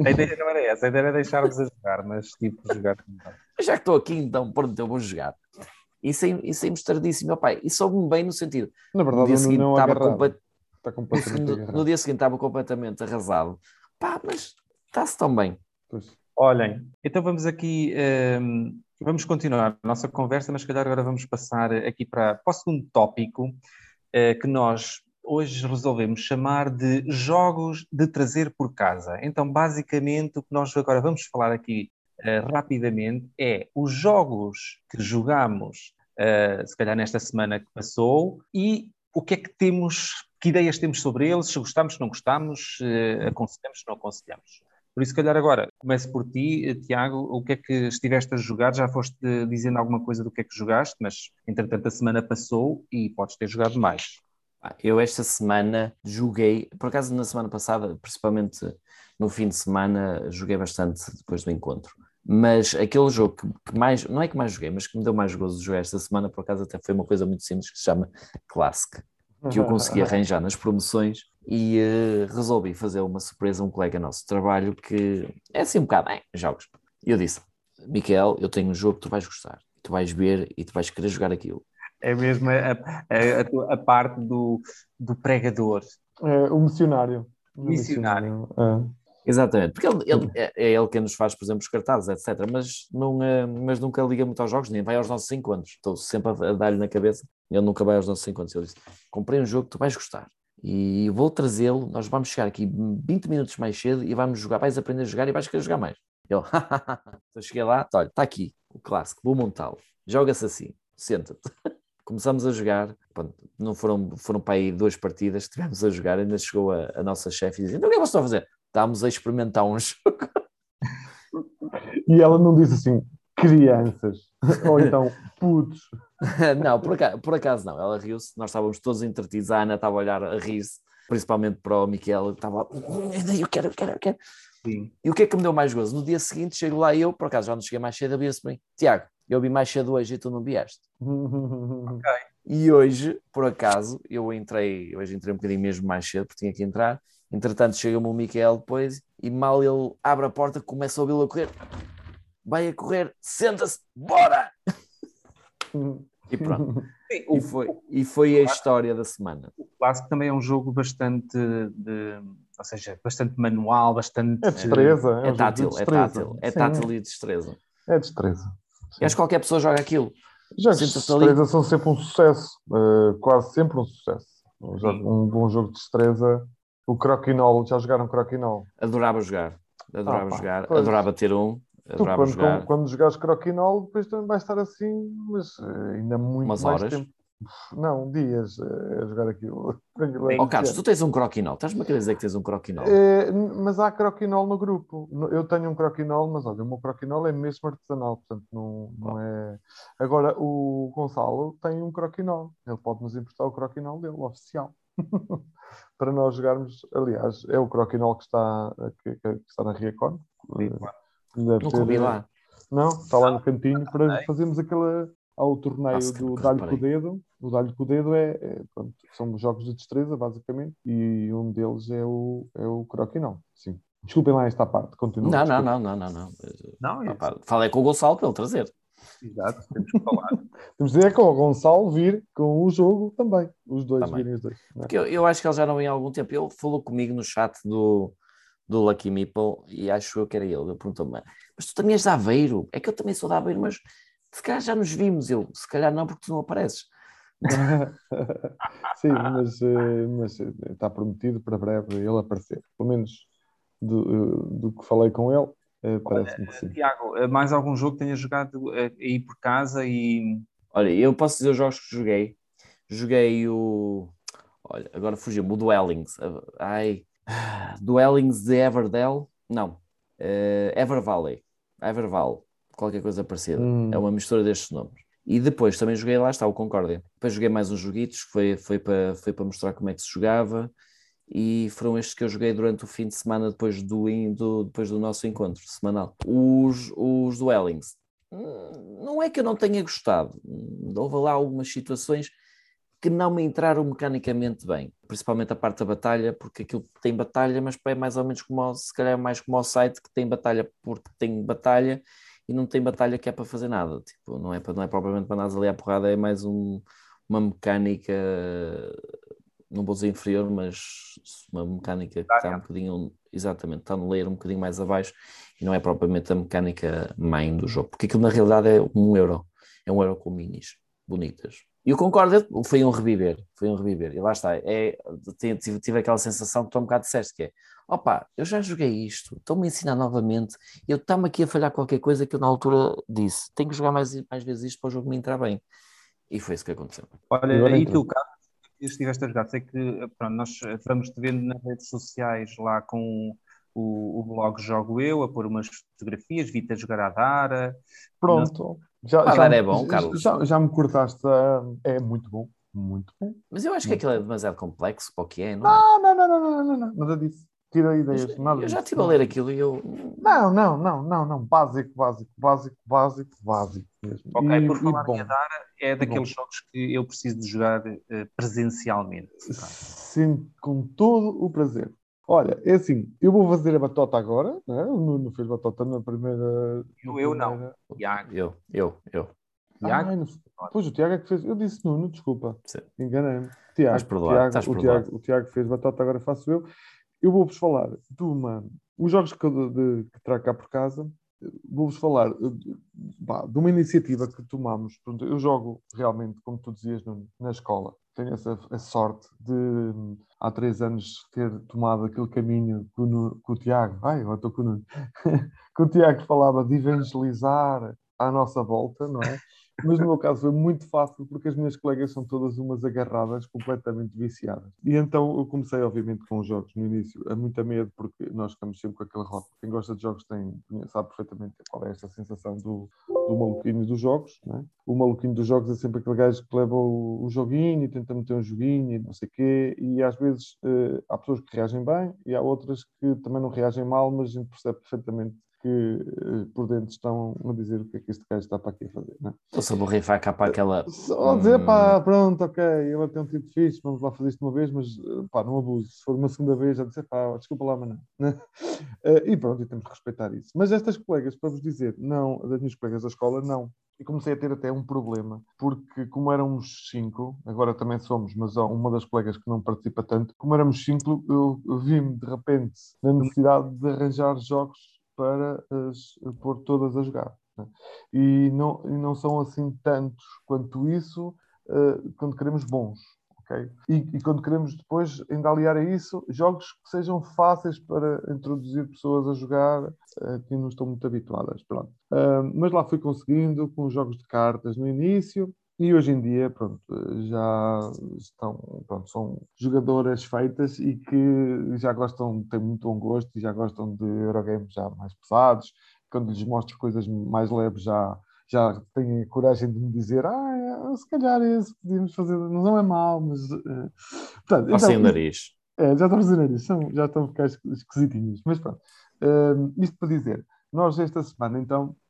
A ideia não era essa, a ideia era deixar-vos a jogar, mas tipo, jogar também. Já que estou aqui, então pronto, eu vou jogar. E saí- e saímos tardíssimo, meu pai, e soube-me bem no sentido, Na no verdade, dia o seguinte Nuno é estava Está no, completamente no- no dia seguinte estava completamente arrasado. Pá, mas está-se tão bem. Pois. Olhem, então vamos aqui, ehm, vamos continuar a nossa conversa, mas se calhar agora vamos passar aqui para, para o segundo tópico, eh, que nós hoje resolvemos chamar de jogos de trazer por casa. Então, basicamente, o que nós agora vamos falar aqui rapidamente é os jogos que jogamos, eh, se calhar nesta semana que passou, e o que é que temos, que ideias temos sobre eles, se gostamos, se não gostamos, eh, aconselhamos, se não aconselhamos. Por isso, se calhar agora, começo por ti, eh, Tiago, o que é que estiveste a jogar? Já foste eh, dizendo alguma coisa do que é que jogaste, mas entretanto a semana passou e podes ter jogado mais. Pá, Eu esta semana joguei, por acaso na semana passada, principalmente no fim de semana, joguei bastante depois do encontro. Mas aquele jogo que, que mais, não é que mais joguei, mas que me deu mais gozo de jogar esta semana, por acaso até foi uma coisa muito simples que se chama Classic, que eu consegui arranjar nas promoções e eh, resolvi fazer uma surpresa a um colega nosso de trabalho que é assim um bocado, "Eh, jogos. E eu disse, Miquel, eu tenho um jogo que tu vais gostar, tu vais ver e tu vais querer jogar aquilo. É mesmo a, a- a a parte do, do pregador. É, o missionário. O Missionário. É. Exatamente, porque ele, ele- é, é ele quem nos faz, por exemplo, os cartazes, etc. Mas, não, eh, mas nunca liga muito aos jogos, nem vai aos nossos encontros. Estou sempre a, dar-lhe na cabeça. Ele nunca vai aos nossos encontros. Eu disse: Comprei um jogo que tu vais gostar e vou trazê-lo. Nós vamos chegar aqui 20 minutos mais cedo e vamos jogar. Vais aprender a jogar e vais querer jogar mais. Ele, então cheguei lá, tá, olha, está aqui o clássico, vou montá-lo. Joga-se assim, senta-te. Começamos a jogar, pronto, não foram, foram para aí duas partidas, estivemos a jogar, ainda chegou a, a nossa chefe e dizia: Então o que é que vocês estão a fazer? Estávamos a experimentar um jogo. E ela não disse assim, crianças. Ou então, putos. não, por acaso, por acaso não. Ela riu-se, nós estávamos todos entretidos. A Ana estava a olhar a rir-se, principalmente para o Miquel, que estava. Eu quero, eu quero, eu quero. Sim. E o que é que me deu mais gozo? No dia seguinte, chego lá e eu, por acaso já não cheguei mais cedo, havia-se bem. Tiago, eu vi mais cedo hoje e tu não vieste. E hoje, por acaso, eu entrei, hoje entrei um bocadinho mesmo mais cedo, porque tinha que entrar. Entretanto, chega-me o Miquel depois e mal ele abre a porta, começa a ouvi-lo a correr. Vai a correr, senta-se, bora! E pronto. Sim, o, E foi, e foi a história da semana. o clássico também é um jogo bastante de, ou seja, bastante manual, bastante. É destreza. É jogo de tátil, é destreza. tátil, é Sim, tátil e destreza. É destreza. E acho que qualquer pessoa joga aquilo. Jogos de Senta-se ali. destreza são sempre um sucesso. eh, quase sempre um sucesso. Um, jogo- Sim. um bom jogo de destreza. O Croquinol, já jogaram Croquinol? Adorava jogar. Adorava Ah, pá, jogar. pois. Adorava ter um. Tu, quando, jogar. quando, quando jogares Croquinol, depois também vais estar assim, mas eh, ainda muito Umas mais horas? tempo. Não, dias eh, a jogar aquilo. Oh, Carlos, tu tens um croquinol. Estás-me a querer dizer que tens um croquinol? É, mas há croquinol no grupo. Eu tenho um croquinol, mas olha, o meu croquinol é mesmo artesanal, portanto não, não é. Agora, o Gonçalo tem um croquinol. Ele pode nos emprestar o croquinol dele, oficial. Para nós jogarmos. Aliás, é o croquinol que está, que, que- está na Riacon. Deve Nunca ter- lá. Não, está lá no cantinho para fazermos aquele. Ao torneio Nossa, do Dá-lhe com o dedo. O Dá-lhe com o dedo é, é, pronto, são jogos de destreza, basicamente, e um deles é o, é o croquinol. Sim. Desculpem lá esta parte, continua. Não, não, não, não, não, não. Não, é, Falei com o Gonçalo para ele trazer. Exato, temos que falar. Temos de dizer que o Gonçalo vir com o jogo também. Os dois Também. virem os dois. é? Porque eu, eu acho que ele já não ia há algum tempo. Ele falou comigo no chat do, do Lucky Meeple e acho eu que era ele. Ele perguntou-me, mas tu também és de Aveiro? É que eu também sou de Aveiro, mas se calhar já nos vimos. Eu, se calhar não, porque tu não apareces. Sim, mas, eh, mas eh, está prometido para breve ele aparecer. Pelo menos do, do que falei com ele, parece-me que sim. Tiago, mais algum jogo que tenha jogado aí por casa e. Olha, eu posso dizer os jogos que joguei. Joguei o. Olha, agora fugiu-me, o Dwellings. Ai. Dwellings de Everdell. Não. Uh, Ever Valley. Everval. Qualquer coisa parecida. Hum. É uma mistura destes nomes. E depois também joguei, lá está, o Concórdia. Depois joguei mais uns joguitos, que foi, foi, para, foi para mostrar como é que se jogava. E foram estes que eu joguei durante o fim de semana depois do, do, depois do nosso encontro semanal. Os, os Dwellings. Hum, não é que eu não tenha gostado. Houve lá algumas situações que não me entraram mecanicamente bem, principalmente a parte da batalha, porque aquilo tem batalha, mas é mais ou menos como, se calhar mais como o site que tem batalha porque tem batalha e não tem batalha que é para fazer nada, tipo, não é, não é propriamente para nada ali a porrada, é mais um, uma mecânica, não vou dizer inferior, mas uma mecânica que está um bocadinho, exatamente, está no layer um bocadinho mais abaixo e não é propriamente a mecânica main do jogo, porque aquilo na realidade é um euro, é um euro com minis bonitas. E o Concórdia foi um reviver, foi um reviver. E lá está, é, tive, tive aquela sensação que tu um bocado disseste, que é, opa, eu já joguei isto, estão-me a ensinar novamente, eu estava aqui a falhar qualquer coisa que eu na altura disse, tenho que jogar mais, mais vezes isto para o jogo me entrar bem. E foi isso que aconteceu. Olha, e tu, Carlos, estiveste a jogar, sei que pronto, nós estamos te vendo nas redes sociais lá com o, o blog Jogo Eu, a pôr umas fotografias, vi-te a jogar à Dara. Pronto. Já, ah, já, é bom, Carlos. Já, já me cortaste. É muito bom. Muito bom. Mas eu acho que aquilo é demasiado complexo para o que é, não é? Não, não, não, não, não, não, nada disso. Tira ideias. Eu, nada eu já estive a ler aquilo e eu. Não, não, não, não, não. Básico, básico, básico, básico, básico mesmo. Ok, e, por falar em Adara, é daqueles bom. jogos que eu preciso de jogar uh, presencialmente. Sim, com todo o prazer. Olha, é assim, eu vou fazer a batota agora, né? o Nuno fez batota na primeira. Eu, eu não, Tiago. Eu, eu, eu. Tiago? Ah, pois o Tiago é que fez. Eu disse Nuno, desculpa. Enganei-me. Tiago, Tiago, o, Tiago, o Tiago fez batota, agora faço eu. Eu vou-vos falar de uma. Os jogos que, de, que trago cá por casa, vou-vos falar de, de uma iniciativa que. Pronto, eu jogo realmente, como tu dizias, na escola. Tenho essa, essa sorte de há três anos ter tomado aquele caminho com o, com o Tiago, ai, eu estou com o Nuno, que o Tiago falava de evangelizar à nossa volta, não é? Mas no meu caso foi muito fácil porque as minhas colegas são todas umas agarradas, completamente viciadas. E então eu comecei, obviamente, com os jogos no início, a muito medo, porque nós ficamos sempre com aquele rótulo. Quem gosta de jogos tem, sabe perfeitamente qual é esta sensação do, do maluquinho dos jogos. Né? O maluquinho dos jogos é sempre aquele gajo que leva o, o joguinho e tenta meter um joguinho e não sei o quê. E às vezes uh, há pessoas que reagem bem e há outras que também não reagem mal, mas a gente percebe perfeitamente que uh, por dentro estão a dizer o que é que este gajo está para aqui a fazer. Não é? Estou-se a borrifar cá para aquela. Só dizer, hum... pá, pronto, ok, ele tem um tipo fixe, vamos lá fazer isto uma vez, mas pá, não abuso. Se for uma segunda vez, já dizer, pá, desculpa lá, mas não. uh, e pronto, e temos que respeitar isso. Mas estas colegas, para vos dizer, não, das minhas colegas da escola, não. E comecei a ter até um problema, porque como éramos cinco, agora também somos, mas há uma das colegas que não participa tanto, como éramos cinco, eu vi-me de repente na necessidade de arranjar jogos para as, pôr todas a jogar. Né? E, não, e não são assim tantos quanto isso uh, quando queremos bons. Okay? E, e, quando queremos depois ainda aliar a isso jogos que sejam fáceis para introduzir pessoas a jogar uh, que não estão muito habituadas. Pronto. Uh, mas lá fui conseguindo com jogos de cartas no início. E hoje em dia, pronto, já estão, pronto, são jogadoras feitas e que já gostam, têm muito bom gosto e já gostam de Eurogames já mais pesados. Quando lhes mostro coisas mais leves, já, já têm a coragem de me dizer: Ah, se calhar esse podíamos fazer, não é mau, mas. Uh, portanto, então, o nariz. É, já estão a fazer nariz, são, já estão a ficar esquisitinhos. Mas pronto, uh, isto para dizer, nós esta semana então é,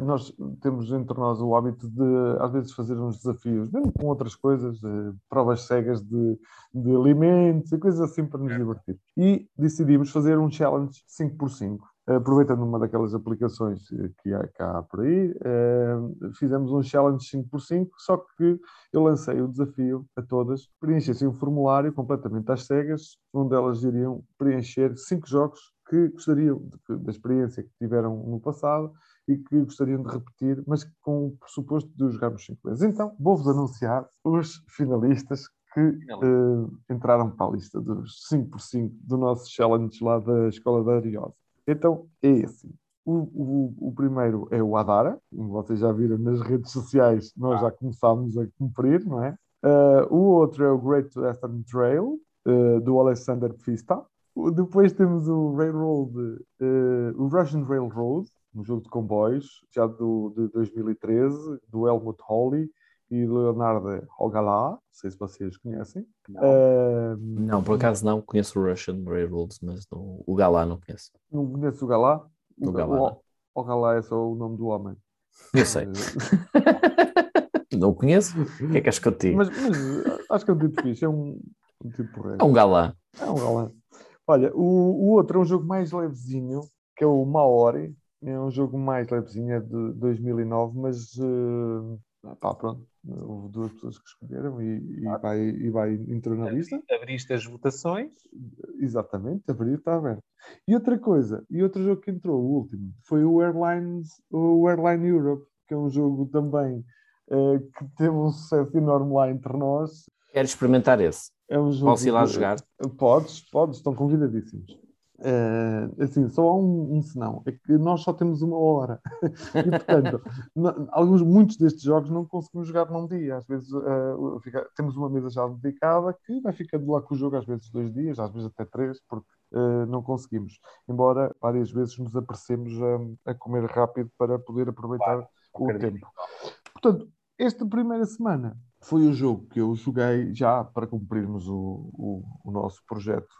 nós temos entre nós o hábito de, às vezes, fazer uns desafios, mesmo com outras coisas, eh, provas cegas de, de alimentos e coisas assim para nos divertir. E decidimos fazer um challenge 5x5. Aproveitando uma daquelas aplicações que há cá por aí, eh, fizemos um challenge 5x5, só que eu lancei o desafio a todas preenchessem um formulário completamente às cegas, onde elas iriam preencher cinco jogos que gostariam da experiência que tiveram no passado e que gostariam de repetir, mas com o pressuposto de os jogarmos cinco vezes. Então, vou-vos anunciar os finalistas que uh, entraram para a lista dos 5x5 do nosso challenge lá da Escola da Ariosa. Então, é assim. O, o, o, primeiro é o Adara, como vocês já viram nas redes sociais, nós já começámos a cumprir, não é? Uh, o outro é o Great Western Trail, uh, do Alexander Pfista. Depois temos o Railroad, o Russian Railroad, um jogo de comboios, já do, de 2013, do Helmut Holly e Leonardo Hogala. Não sei se vocês conhecem. Não, uh, não por acaso não conheço o Russian Railroads, mas não, o Galá não conheço. Não conheço o Galá? O, o Galá. O, o Galá é só o nome do homem. Eu sei. não conheço. O que é que acho que eu te digo? Mas, mas acho que é um tipo fixe, é um, um tipo porreiro. É um galã. É um galã. Olha, o, o outro é um jogo mais levezinho, que é o Maori. É um jogo mais levezinho, é de 2009, mas uh, pá, pronto, houve duas pessoas que escolheram e, e ah. vai, e vai entrou na lista. Abriste as votações? Exatamente, abrir está aberto. E outra coisa, e outro jogo que entrou, o último, foi o Airlines, o Airline Europe, que é um jogo também uh, que teve um sucesso enorme lá entre nós. Quero experimentar esse. É um jogo Posso ir lá jogar? Podes, podes, estão convidadíssimos. Uh, assim, só há um, um senão, é que nós só temos uma hora. e, portanto, alguns, muitos destes jogos não conseguimos jogar num dia. Às vezes uh, fica, temos uma mesa já dedicada que vai ficando lá com o jogo, às vezes dois dias, às vezes até três, porque uh, não conseguimos. Embora várias vezes nos apressemos a, a comer rápido para poder aproveitar claro, o tempo. Portanto, esta primeira semana foi o jogo que eu joguei já para cumprirmos o, o, o, nosso projeto,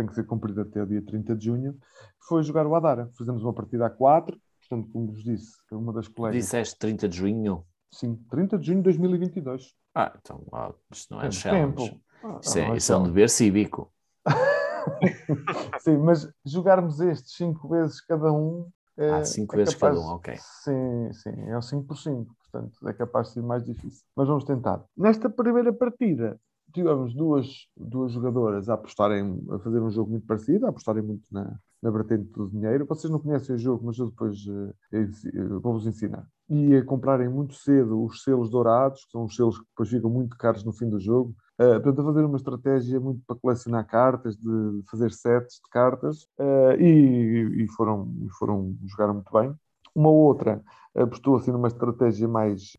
tem que ser cumprido até o dia 30 de junho, foi jogar o Adara. Fizemos uma partida a 4, portanto, como vos disse, uma das colegas. Disseste 30 de junho? Sim, 30 de junho de 2022. Ah, então, ah, isto não é challenge. Ah, isso, é, isso é um dever cívico. Sim, mas jogarmos estes 5 vezes cada um. É, ah, 5 é vezes capaz... cada um, ok. Sim, sim, é o 5 por 5 portanto é capaz de ser mais difícil. Mas vamos tentar. Nesta primeira partida, tivemos duas, duas jogadoras a apostarem, a fazer um jogo muito parecido, a apostarem muito na, na vertente do dinheiro. Vocês não conhecem o jogo, mas eu depois uh, vou-vos ensinar. E a comprarem muito cedo os selos dourados, que são os selos que depois ficam muito caros no fim do jogo. Uh, portanto, a fazer uma estratégia muito para colecionar cartas, de fazer sets de cartas, uh, e, e, foram, foram jogar muito bem. Uma outra apostou assim numa estratégia mais,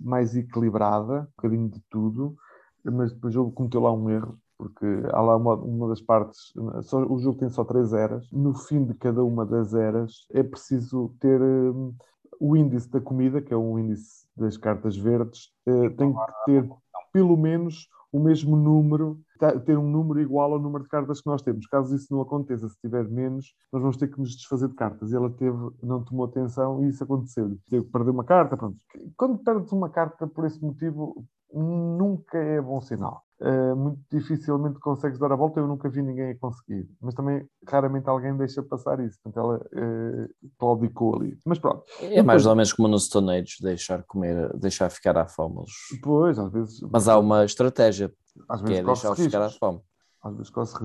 mais equilibrada, um bocadinho de tudo, mas depois ele cometeu lá um erro, porque há lá uma, uma das partes, só, o jogo tem só três eras, no fim de cada uma das eras é preciso ter um, o índice da comida, que é o índice das cartas verdes, uh, tem que ter pelo menos o mesmo número, ter um número igual ao número de cartas que nós temos. Caso isso não aconteça, se tiver menos, nós vamos ter que nos desfazer de cartas. E ela teve, não tomou atenção e isso aconteceu. Teve que perder uma carta. Pronto. Quando perdes uma carta por esse motivo, nunca é bom sinal. Uh, muito dificilmente consegues dar a volta. Eu nunca vi ninguém a conseguir, mas também raramente alguém deixa passar isso. Portanto, ela uh, claudicou ali. Mas pronto. É mais ou menos como no Stone Age, deixar comer, deixar ficar à fome. Pois, às vezes. Mas há uma estratégia às vezes que é deixar ficar à fome às vezes corre-se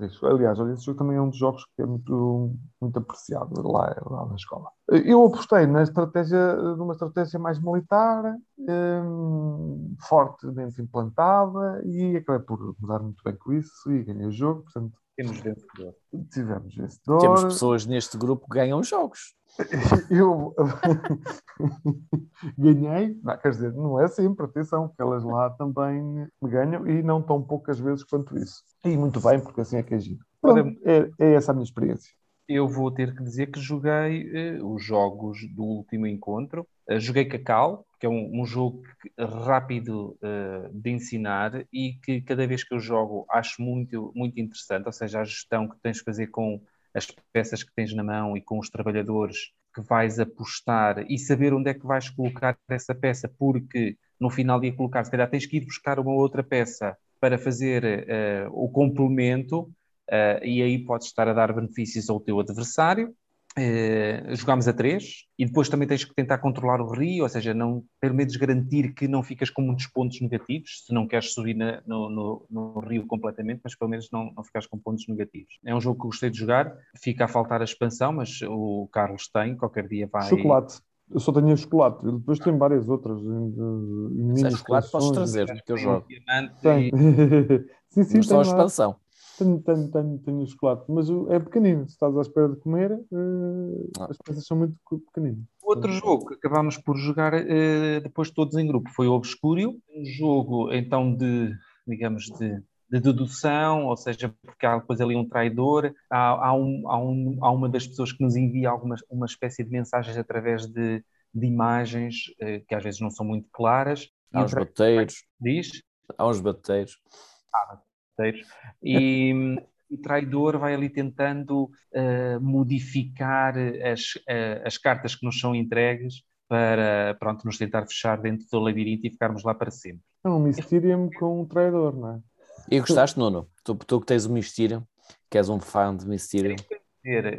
risco. Aliás, olha, esse jogo também é um dos jogos que é muito, muito apreciado lá, lá na escola. Eu apostei na estratégia, numa estratégia mais militar, hum, fortemente implantada, e acabei por mudar muito bem com isso e ganhei o jogo. Portanto, temos vencedor. Tivemos vencedor. Temos pessoas neste grupo que ganham jogos. Eu ganhei, não, quer dizer, não é sempre, atenção, porque elas lá também me ganham e não tão poucas vezes quanto isso. E muito bem, porque assim é que é giro. Pronto, é, é essa a minha experiência. Eu vou ter que dizer que joguei uh, os jogos do último encontro. Uh, joguei Cacau, que é um, um jogo rápido uh, de ensinar e que cada vez que eu jogo acho muito, muito interessante, ou seja, a gestão que tens de fazer com as peças que tens na mão e com os trabalhadores que vais apostar e saber onde é que vais colocar essa peça, porque no final de colocar, se calhar tens que ir buscar uma outra peça para fazer uh, o complemento uh, e aí podes estar a dar benefícios ao teu adversário Uh, jogámos a três e depois também tens que tentar controlar o rio, ou seja, não, pelo menos garantir que não ficas com muitos pontos negativos, se não queres subir na, no, no, no, rio completamente, mas pelo menos não, não ficas com pontos negativos. É um jogo que gostei de jogar, fica a faltar a expansão, mas o Carlos tem, qualquer dia vai. Chocolate. Eu só tenho chocolate, depois tem várias outras. Em, Se é chocolate, podes trazer, que eu jogo. Tem. sim, sim, Mas só a tem expansão. Tenho, tenho, tenho, tenho chocolate, mas é pequenino. Se estás à espera de comer, eh, Ah. as peças são muito pequeninas. Outro jogo que acabámos por jogar eh, depois todos em grupo foi o Obscúrio, um jogo então de, digamos, de, de dedução, ou seja, porque há depois ali um traidor, há, há, um, há, um, há uma das pessoas que nos envia alguma, uma espécie de mensagens através de, de imagens eh, que às vezes não são muito claras. Há uns bateiros, diz, há uns bateiros. Parceiros. E o traidor vai ali tentando eh, modificar as, eh, as cartas que nos são entregues para pronto, nos tentar fechar dentro do labirinto e ficarmos lá para sempre. É um Mysterium com um traidor, não é? E gostaste, Nuno? Tu, tu que tens o Mysterium, que és um fã de Mysterium.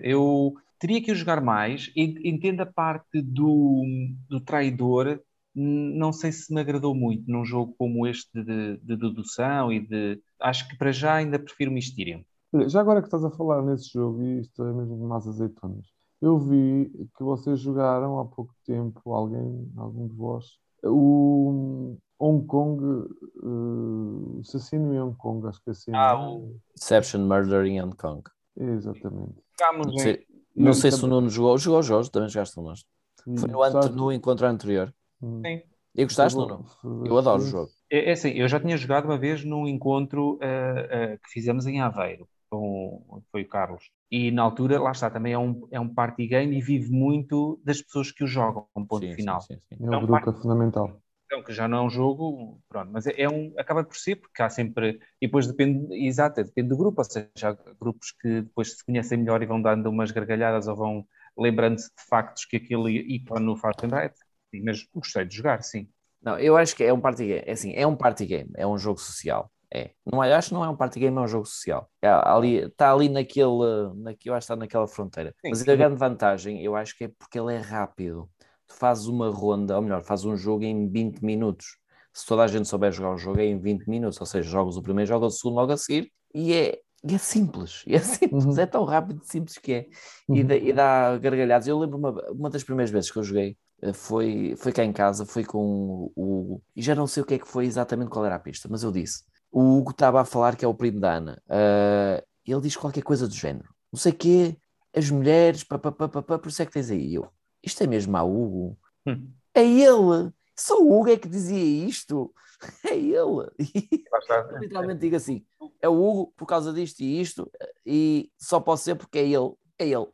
Eu teria que o jogar mais, e entendo a parte do, do traidor, não sei se me agradou muito num jogo como este de, de dedução e de. Acho que para já ainda prefiro Mysterium. Já agora que estás a falar nesse jogo, e isto é mesmo de más azeitonas, eu vi que vocês jogaram há pouco tempo, alguém, algum de vós, o Hong Kong, eh, Assassino em Hong Kong, acho que é assim. Ah, é? o- Deception, Murder in Hong Kong. Exatamente. Não em- sei, não sei se o Nuno jogou. Jogou o Jorge, também jogaste connosco. Foi no, no encontro anterior. Hum. Sim. E gostaste, Nuno? Eu adoro o jogo. É, é assim, eu já tinha jogado uma vez num encontro eh, eh, que fizemos em Aveiro, com, foi o Carlos. E na altura, lá está, também é um, é um party game e vive muito das pessoas que o jogam, um ponto Sim, final. sim, sim, sim. É Não, o grupo é fundamental. Então, que já não é um jogo, pronto, mas é, é um, acaba por ser, porque há sempre, e depois depende, exato, depende do grupo, ou seja, há grupos que depois se conhecem melhor e vão dando umas gargalhadas ou vão lembrando-se de factos que aquele ícone não faz lembrar, Sim, mas gostei de jogar, sim. Não, eu acho que é um party game. É assim, é um party game, é um jogo social. É. Não é, acho que não é um party game, é um jogo social. É, ali, está ali naquele, naquele, eu acho que está naquela fronteira. Sim. Mas a grande vantagem, eu acho que é porque ele é rápido. Tu fazes uma ronda, ou melhor, fazes um jogo em 20 minutos. Se toda a gente souber jogar o jogo, é em 20 minutos. Ou seja, jogas o primeiro, jogas o segundo logo a seguir. E é, e é simples. É simples. Uhum. É tão rápido e simples que é. E, Uhum. dá, e dá gargalhadas. Eu lembro uma, uma das primeiras vezes que eu joguei foi, foi cá em casa, foi com o Hugo, e já não sei o que é que foi exatamente qual era a pista, mas eu disse: o Hugo estava a falar que é o primo da Ana, eh, ele diz qualquer coisa do género, não sei o quê, as mulheres, papapá, por isso é que tens aí. E Eu, isto é mesmo a Hugo? Hum. É ele! Só o Hugo é que dizia isto! É ele! E eu literalmente digo assim: é o Hugo por causa disto e isto, e só pode ser porque é ele. É ele.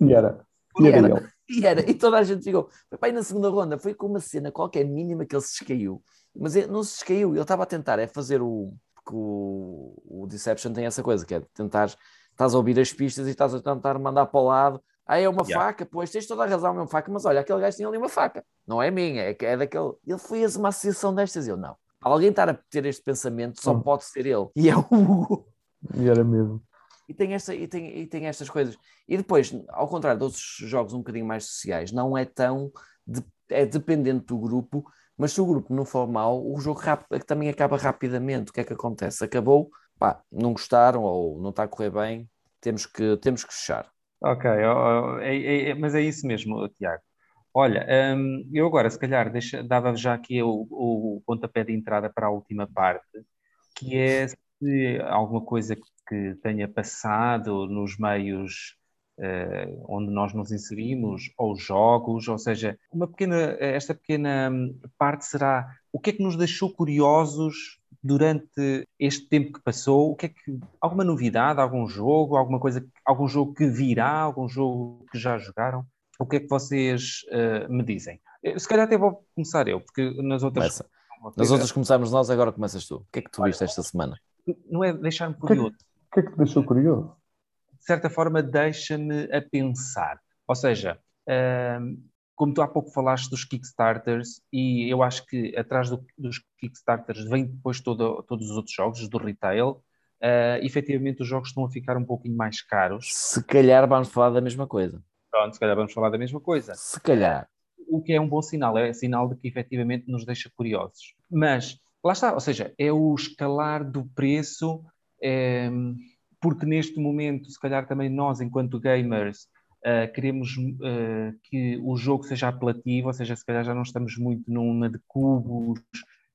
E era. E era Era. ele. E era, e toda a gente ficou. Pai, na segunda ronda foi com uma cena qualquer mínima que ele se descaiu. Mas ele não se descaiu, ele estava a tentar é fazer o. Porque o, o Deception tem essa coisa, que é tentar. Estás a ouvir as pistas e estás a tentar mandar para o lado. Ah, é uma Yeah. faca, pois tens toda a razão, é uma faca, mas olha, aquele gajo tinha ali uma faca. Não é minha, é, que é daquele. Ele fez uma associação destas. Eu não. Alguém estar a ter este pensamento só Hum. pode ser ele. E é o Hugo. E era mesmo. E tem, esta, e, tem, e tem estas coisas. E depois, ao contrário de outros jogos um bocadinho mais sociais, não é tão. de- é dependente do grupo, mas se o grupo não for mau, o jogo rap- também acaba rapidamente. O que é que acontece? Acabou, pá, não gostaram ou não está a correr bem, temos que, temos que fechar. Ok, é- é- é- mas é isso mesmo, Tiago. Olha, hum, eu agora, se calhar, deixa- dava já aqui o, o pontapé de entrada para a última parte, que é se alguma coisa que, tenha passado nos meios eh, onde nós nos inserimos, ou jogos, ou seja, uma pequena, esta pequena hum, parte será o que é que nos deixou curiosos durante este tempo que passou? O que é que alguma novidade, algum jogo, alguma coisa, algum jogo que virá, algum jogo que já jogaram? O que é que vocês eh, me dizem? Eh, Se calhar até vou começar eu, porque nas outras Começa. Nas outras começámos nós, agora começas tu. O que é que tu viste esta semana? Não é deixar-me é curioso. O que é que te deixou curioso? de certa forma, deixa-me a pensar. Ou seja, hum, como tu há pouco falaste dos Kickstarters, e eu acho que atrás do- dos Kickstarters vem depois todo- todos os outros jogos do retail, uh, efetivamente os jogos estão a ficar um pouquinho mais caros. Se calhar vamos falar da mesma coisa. Pronto, se calhar vamos falar da mesma coisa. Se calhar. o que é um bom sinal, é sinal de que efetivamente nos deixa curiosos. Mas, lá está, ou seja, é o escalar do preço, é, porque neste momento, se calhar também nós, enquanto gamers, uh, queremos uh, que o jogo seja apelativo, ou seja, se calhar já não estamos muito numa de cubos,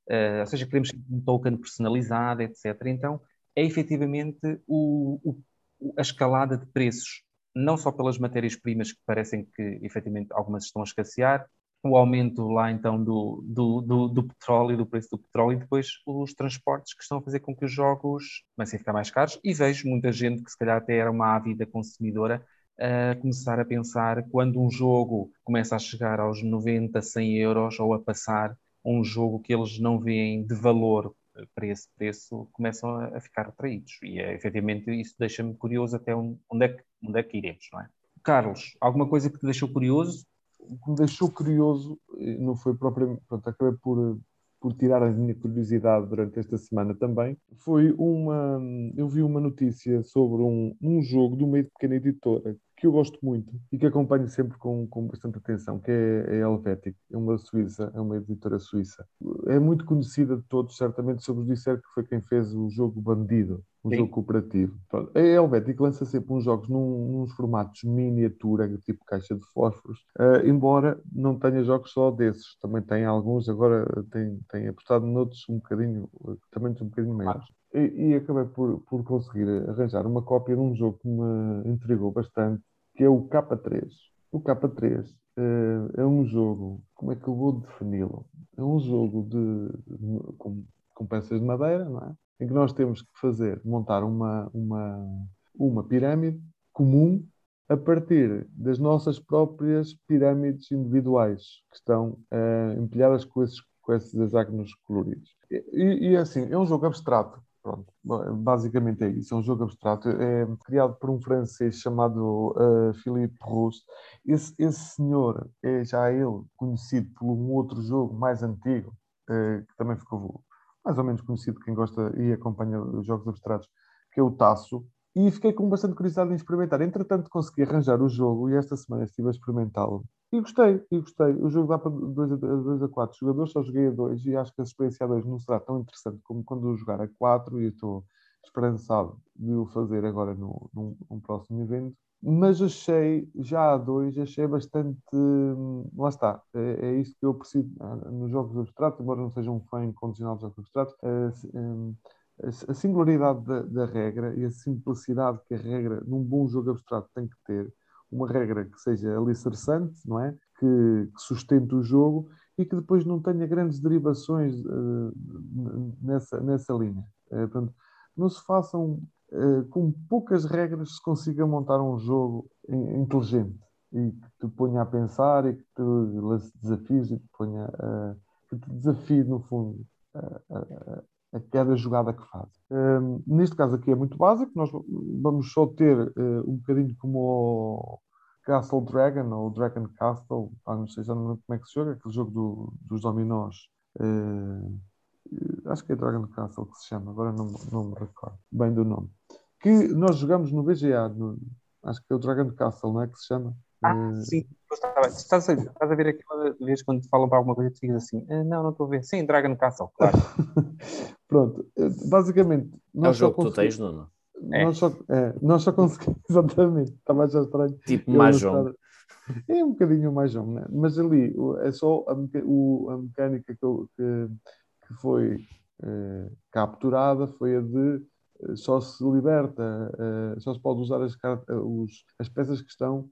uh, ou seja, queremos um token personalizado, etc. Então, é efetivamente o, o, a escalada de preços, não só pelas matérias-primas que parecem que efetivamente algumas estão a escassear, o aumento lá então do, do, do, do, petróleo, do preço do petróleo e depois os transportes que estão a fazer com que os jogos comecem a ficar mais caros e vejo muita gente que se calhar até era uma ávida consumidora a começar a pensar quando um jogo começa a chegar aos 90, 100 euros ou a passar um jogo que eles não veem de valor para esse preço, começam a, ficar atraídos. E é, efetivamente isso deixa-me curioso até onde é, que, onde é que iremos, não é? Carlos, alguma coisa que te deixou curioso? O que me deixou curioso, não foi propriamente, pronto, acabei por, por tirar a minha curiosidade durante esta semana também, foi uma, eu vi uma notícia sobre um, um jogo de uma pequena editora que eu gosto muito e que acompanho sempre com, com bastante atenção, que é, é a Helvetic, é uma suíça, é uma editora suíça. É muito conhecida de todos, certamente, se eu vos disser que foi quem fez o jogo Bandido, um Sim. jogo cooperativo. A Helvetic lança sempre uns jogos num, nos formatos miniatura, tipo caixa de fósforos, uh, embora não tenha jogos só desses, também tem alguns, agora tem, tem apostado noutros um bocadinho, também um bocadinho maiores. E, e, acabei por, por conseguir arranjar uma cópia de um jogo que me intrigou bastante, que é o K3. O K3 uh, eh, é um jogo, como é que eu vou defini-lo? É um jogo de, de com, com, peças de madeira, não é? Em que nós temos que fazer, montar uma, uma, uma pirâmide comum a partir das nossas próprias pirâmides individuais que estão uh, empilhadas com esses, com esses hexágonos coloridos. E, e assim, é um jogo abstrato, Pronto, basicamente é isso. É um jogo abstrato. É criado por um francês chamado uh, Philippe Rousse. Esse, esse senhor é já ele conhecido por um outro jogo mais antigo, uh, que também ficou mais ou menos conhecido quem gosta e acompanha os jogos abstratos, que é o Taço. E fiquei com bastante curiosidade em experimentar. Entretanto, consegui arranjar o jogo e esta semana estive a experimentá-lo. E gostei, e gostei. O jogo dá para 2 a, dois a 4 jogadores, só joguei a 2 e acho que a experiência a 2 não será tão interessante como quando eu jogar a 4 e estou esperançado de o fazer agora no, num, num próximo evento. Mas achei, já a 2, achei bastante. Lá está, é, é isso que eu preciso ah, nos jogos abstratos, embora não seja um fã incondicional dos jogos abstratos. A, a singularidade da, da regra e a simplicidade que a regra num bom jogo abstrato tem que ter uma regra que seja alicerçante, não é? Que, que sustente o jogo e que depois não tenha grandes derivações uh, nessa, nessa linha. Uh, portanto, não se façam uh, com poucas regras se consiga montar um jogo inteligente e que te ponha a pensar e que te lance desafios e que, ponha, que te desafie, no fundo, a cada jogada que faz. Um, neste caso aqui é muito básico, nós vamos só ter uh, um bocadinho como o Castle Dragon ou Dragon Castle, ah, não sei já não lembro como é que se joga, aquele jogo do, dos dominós. Uh, acho que é Dragon Castle que se chama, agora não, não me recordo bem do nome. Que nós jogamos no VGA, no, acho que é o Dragon Castle, não é que se chama? Ah, uh, sim, estás a, estás a ver aquela vez quando te falam para alguma coisa e dizes assim, ah, não, não estou a ver. Sim, Dragon Castle, claro. Pronto, eh, basicamente. É o jogo que tu tens, Nuno. É. Nós, só, é, nós só conseguimos, exatamente, estava já estranho. Tipo Mahjong. É um bocadinho Mahjong, né? mas ali é só a, o, a mecânica que, que, que foi eh, capturada foi a de eh, só se liberta, eh, só se pode usar as, os, as peças que estão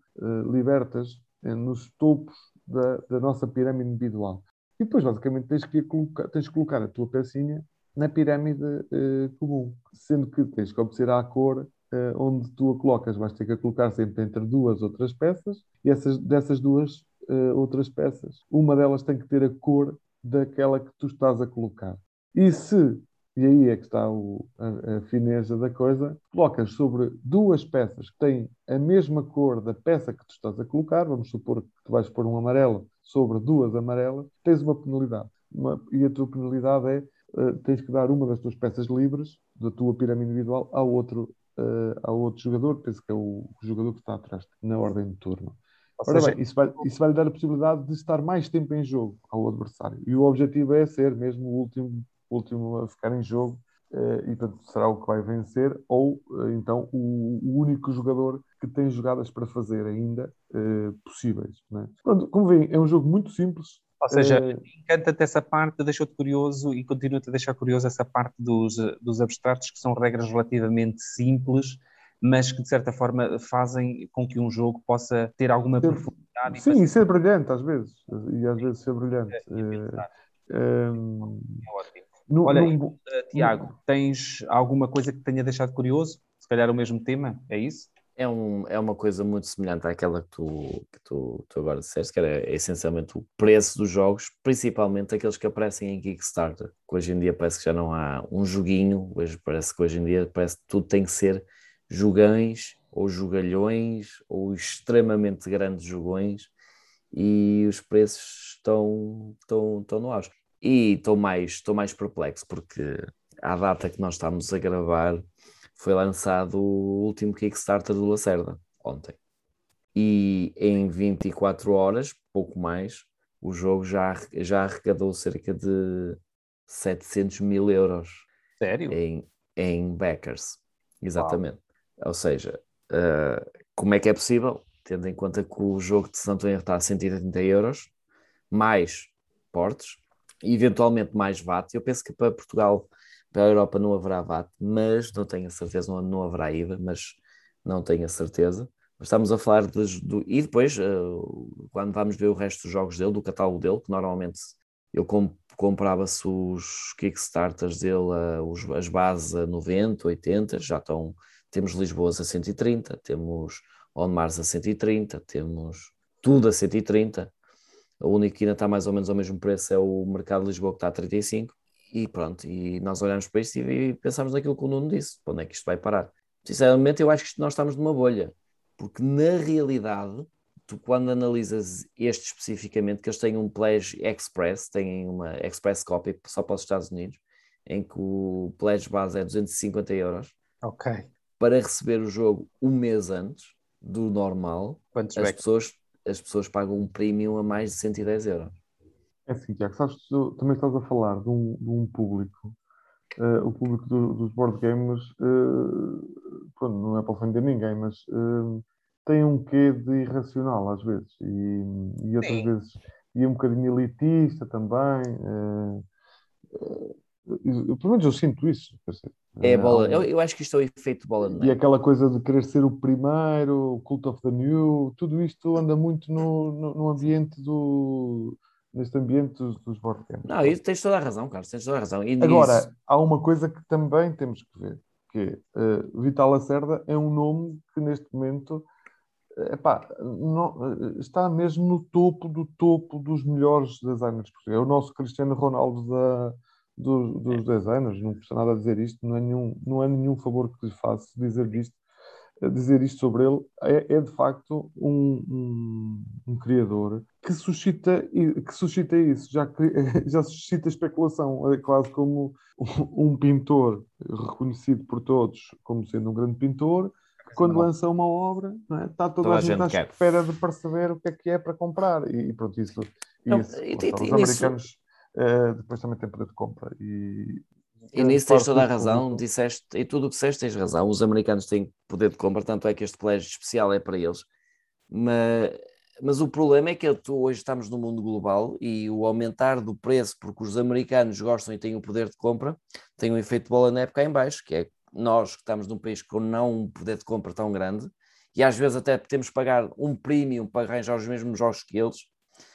libertas nos topos da, da nossa pirâmide individual. E depois, basicamente, tens que, colocar, tens que colocar a tua pecinha na pirâmide uh, comum, sendo que tens que obedecer à cor uh, onde tu a colocas. Vais ter que a colocar sempre entre duas outras peças e essas, dessas duas uh, outras peças, uma delas tem que ter a cor daquela que tu estás a colocar. E se, e aí é que está o, a, a fineza da coisa, colocas sobre duas peças que têm a mesma cor da peça que tu estás a colocar, vamos supor que tu vais pôr um amarelo sobre duas amarelas, tens uma penalidade. Uma, e a tua penalidade é uh, tens que dar uma das tuas peças livres da tua pirâmide individual ao outro, uh, ao outro jogador, penso que é o jogador que está atrás na ordem de turno. Ora seja, bem, isso vai, isso vai lhe dar a possibilidade de estar mais tempo em jogo ao adversário. E o objetivo é ser mesmo o último, último a ficar em jogo uh, e portanto será o que vai vencer, ou uh, então o, único jogador que tem jogadas para fazer ainda possíveis. É? Pronto, como veem, é um jogo muito simples, ou seja, uh... encanta-te essa parte, deixou-te curioso e continua-te a deixar curioso essa parte dos, dos abstratos, que são regras relativamente simples, mas que de certa forma fazem com que um jogo possa ter alguma ser, profundidade. Sim, e ser brilhante às vezes, e às vezes ser brilhante. É, é, é, ótimo. No, Olha, no, uh, Tiago, tens alguma coisa que tenha deixado curioso? Se calhar o mesmo tema, é isso? É, um, é uma coisa muito semelhante àquela que tu, que tu, tu agora disseste, que era essencialmente o preço dos jogos, principalmente aqueles que aparecem em Kickstarter, que hoje em dia parece que já não há um joguinho, hoje parece que hoje em dia parece que tudo tem que ser jogões ou jogalhões ou extremamente grandes jogões e os preços estão, estão, estão no auge. E estou mais, estou mais perplexo porque à data que nós estamos a gravar foi lançado o último Kickstarter do Lacerda, ontem. E em 24 horas, pouco mais, o jogo já, já arrecadou cerca de 700 mil euros. Sério? Em, em backers. Exatamente. Uau. Ou seja, uh, como é que é possível? Tendo em conta que o jogo de Santo António está a 130 euros, mais portes, eventualmente mais VAT. Eu penso que para Portugal para a Europa não haverá VAT, mas não tenho a certeza, não, não haverá IVA, mas não tenho a certeza. Estamos a falar de, do. E depois, uh, quando vamos ver o resto dos jogos dele, do catálogo dele, que normalmente eu comp comprava-se os Kickstarters dele, uh, os, as bases a 90, 80, já estão. Temos Lisboas a 130, temos On Mars a 130, temos tudo a 130. O único que ainda está mais ou menos ao mesmo preço é o Mercado de Lisboa, que está a 35 e pronto, e nós olhamos para isto e, e pensamos naquilo que o Nuno disse, para onde é que isto vai parar? Sinceramente, eu acho que nós estamos numa bolha, porque na realidade, tu quando analisas este especificamente, que eles têm um Pledge Express, têm uma Express Copy só para os Estados Unidos, em que o Pledge base é 250 euros. Ok. Para receber o jogo um mês antes do normal, Quantos as pessoas, as pessoas pagam um premium a mais de 110 euros. É assim, Tiago, sabes, tu também estás a falar de um, de um público, uh, o público do, dos board games, uh, pronto, não é para ofender ninguém, mas uh, tem um quê de irracional às vezes, e, e outras Sim. vezes, e um bocadinho elitista também. Eu, pelo menos eu sinto isso. É bola, eu, eu, acho que isto é o efeito bola. Não é? E aquela coisa de querer ser o primeiro, o cult of the new, tudo isto anda muito no, no, no ambiente do, neste ambiente dos, dos. Não, isso tens toda a razão, Carlos, tens toda a razão. E Agora, isso... há uma coisa que também temos que ver, que uh, Vital Lacerda é um nome que neste momento uh, epá, não, uh, está mesmo no topo do topo dos melhores designers portugueses. É o nosso Cristiano Ronaldo da, dos, dos designers, não custa nada dizer isto, não é nenhum, não é nenhum favor que lhe faço dizer isto, dizer isto sobre ele, é, é de facto um, um, um, criador que suscita, que suscita isso, já, já suscita especulação, é quase como um pintor reconhecido por todos como sendo um grande pintor, que quando lança uma obra, é? está toda, toda a gente, à espera de perceber o que é que é para comprar. E, pronto, isso, então, isso e, e, os americanos uh, depois também têm poder de compra. E, e nisso tens toda a razão, disseste, e tudo o que disseste tens razão. Os americanos têm poder de compra, tanto é que este colégio especial é para eles. Mas, mas o problema é que tu, hoje estamos no mundo global e o aumentar do preço, porque os americanos gostam e têm o poder de compra, tem um efeito de bola na época em baixo, que é nós que estamos num país com não um poder de compra tão grande, e às vezes até temos que pagar um premium para arranjar os mesmos jogos que eles,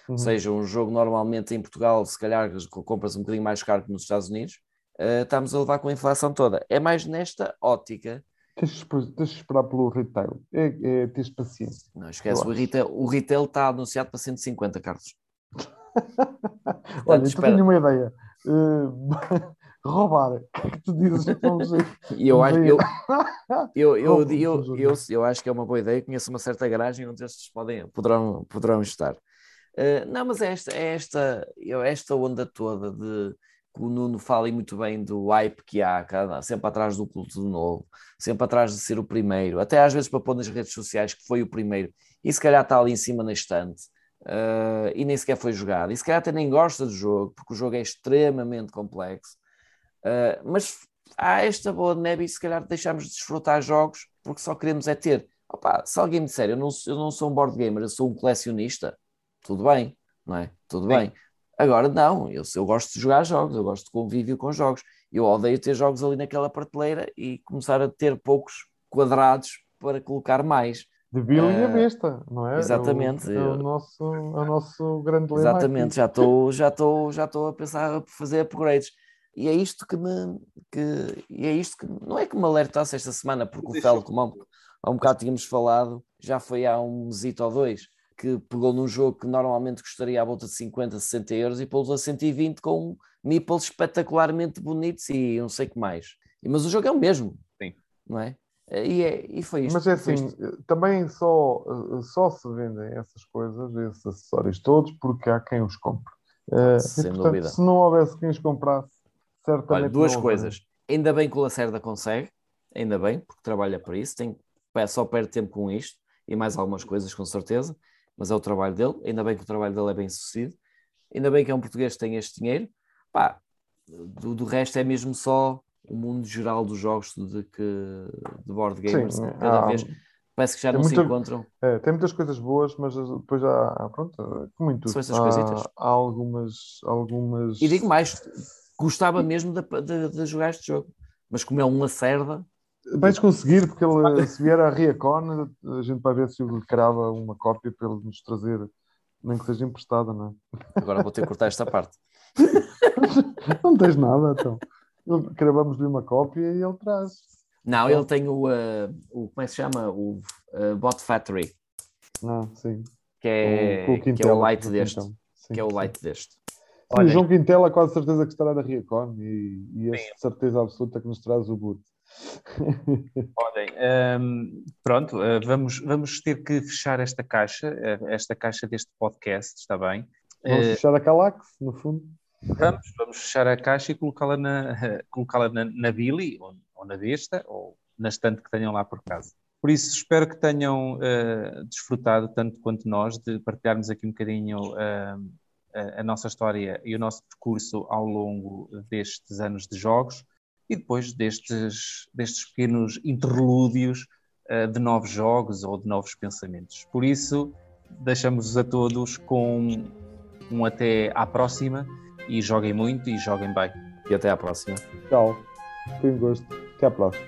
uhum. ou seja, um jogo normalmente em Portugal, se calhar compras um bocadinho mais caro que nos Estados Unidos, uh, estamos a levar com a inflação toda. É mais nesta ótica. Tens de esperar pelo retail. É, é tens paciência. Não esquece, o retail, o retail está anunciado para 150, Carlos. Olha, tu tenho uma ideia. Uh, roubar. O que é que tu dizes? eu, acho, eu, eu, eu, eu, eu, eu, acho que é uma boa ideia. Conheço uma certa garagem onde estes podem, poderão, poderão estar. Uh, não, mas é esta, é esta, esta onda toda de que o Nuno fala muito bem do hype que há, sempre atrás do culto do novo, sempre atrás de ser o primeiro, até às vezes para pôr nas redes sociais que foi o primeiro, e se calhar está ali em cima na estante, uh, e nem sequer foi jogado, e se calhar até nem gosta do jogo, porque o jogo é extremamente complexo, uh, mas há esta boa de neve e se calhar deixamos de desfrutar jogos porque só queremos é ter. Opa, se alguém me disser, eu não, eu não sou um board gamer, eu sou um colecionista, tudo bem, não é? Tudo Sim. bem. Agora, não, eu, eu gosto de jogar jogos, eu gosto de convívio com jogos. Eu odeio ter jogos ali naquela prateleira e começar a ter poucos quadrados para colocar mais. De Bill uh, e a ah, besta, não é? Exatamente. É o, é o nosso, é o nosso grande lema Exatamente, aqui. já estou já estou já estou a pensar a fazer upgrades. E é isto que me que e é isto que não é que me alertasse esta semana, porque o Fel, como há, há um bocado tínhamos falado, já foi há um mesito ou dois, que pegou num jogo que normalmente custaria à volta de 50, 60 euros e pôs a 120 com meeples espetacularmente bonitos e não sei o que mais. Mas o jogo é o mesmo, Sim. não é? E, é, e foi isto. Mas é assim, também só, só se vendem essas coisas, esses acessórios todos, porque há quem os compre. Uh, Sem e, portanto, dúvida. Se não houvesse quem os comprasse, certamente. Olha, duas coisas. Ainda bem que o Lacerda consegue, ainda bem, porque trabalha para isso, tem, só perde tempo com isto e mais algumas coisas, com certeza, mas é o trabalho dele. Ainda bem que o trabalho dele é bem sucedido, ainda bem que é um português que tem este dinheiro. Pá, do, do resto é mesmo só o mundo geral dos jogos de, que, de board gamers. Sim, cada há, vez parece que já não muita, se encontram. É, tem muitas coisas boas, mas depois há, pronto, como em tudo. São essas há, há algumas, algumas. E digo mais, gostava mesmo de, de, de jogar este jogo, mas como é uma cerda. Vais conseguir, porque ele, se vier à Riacon, a gente vai ver se ele crava uma cópia para ele nos trazer, nem que seja emprestada, não é? Agora vou ter que cortar esta parte. não tens nada, então. Cravamos-lhe uma cópia e ele traz. Não, ele tem o, uh, o como é que se chama? O uh, Bot Factory. Ah, sim. Que é, o, que é o light deste. Sim, que é o light sim. deste. Sim, o João Quintela quase certeza que estará da Riacon e, e é certeza absoluta que nos traz o boot. Olhem, um, ehm, pronto, uh, vamos, vamos ter que fechar esta caixa, esta caixa deste podcast, está bem? Vamos fechar a Calax, no fundo. Vamos, vamos fechar a caixa e colocá-la na, colocá na, na Billy, ou, ou, na Besta, ou na estante que tenham lá por casa. Por isso, espero que tenham uh, desfrutado tanto quanto nós de partilharmos aqui um bocadinho uh, a, a nossa história e o nosso percurso ao longo destes anos de jogos e depois destes, destes pequenos interlúdios uh, de novos jogos ou de novos pensamentos. Por isso, deixamos-vos a todos com um até à próxima e joguem muito e joguem bem. E até à próxima. Tchau. Foi um gosto. Até à próxima.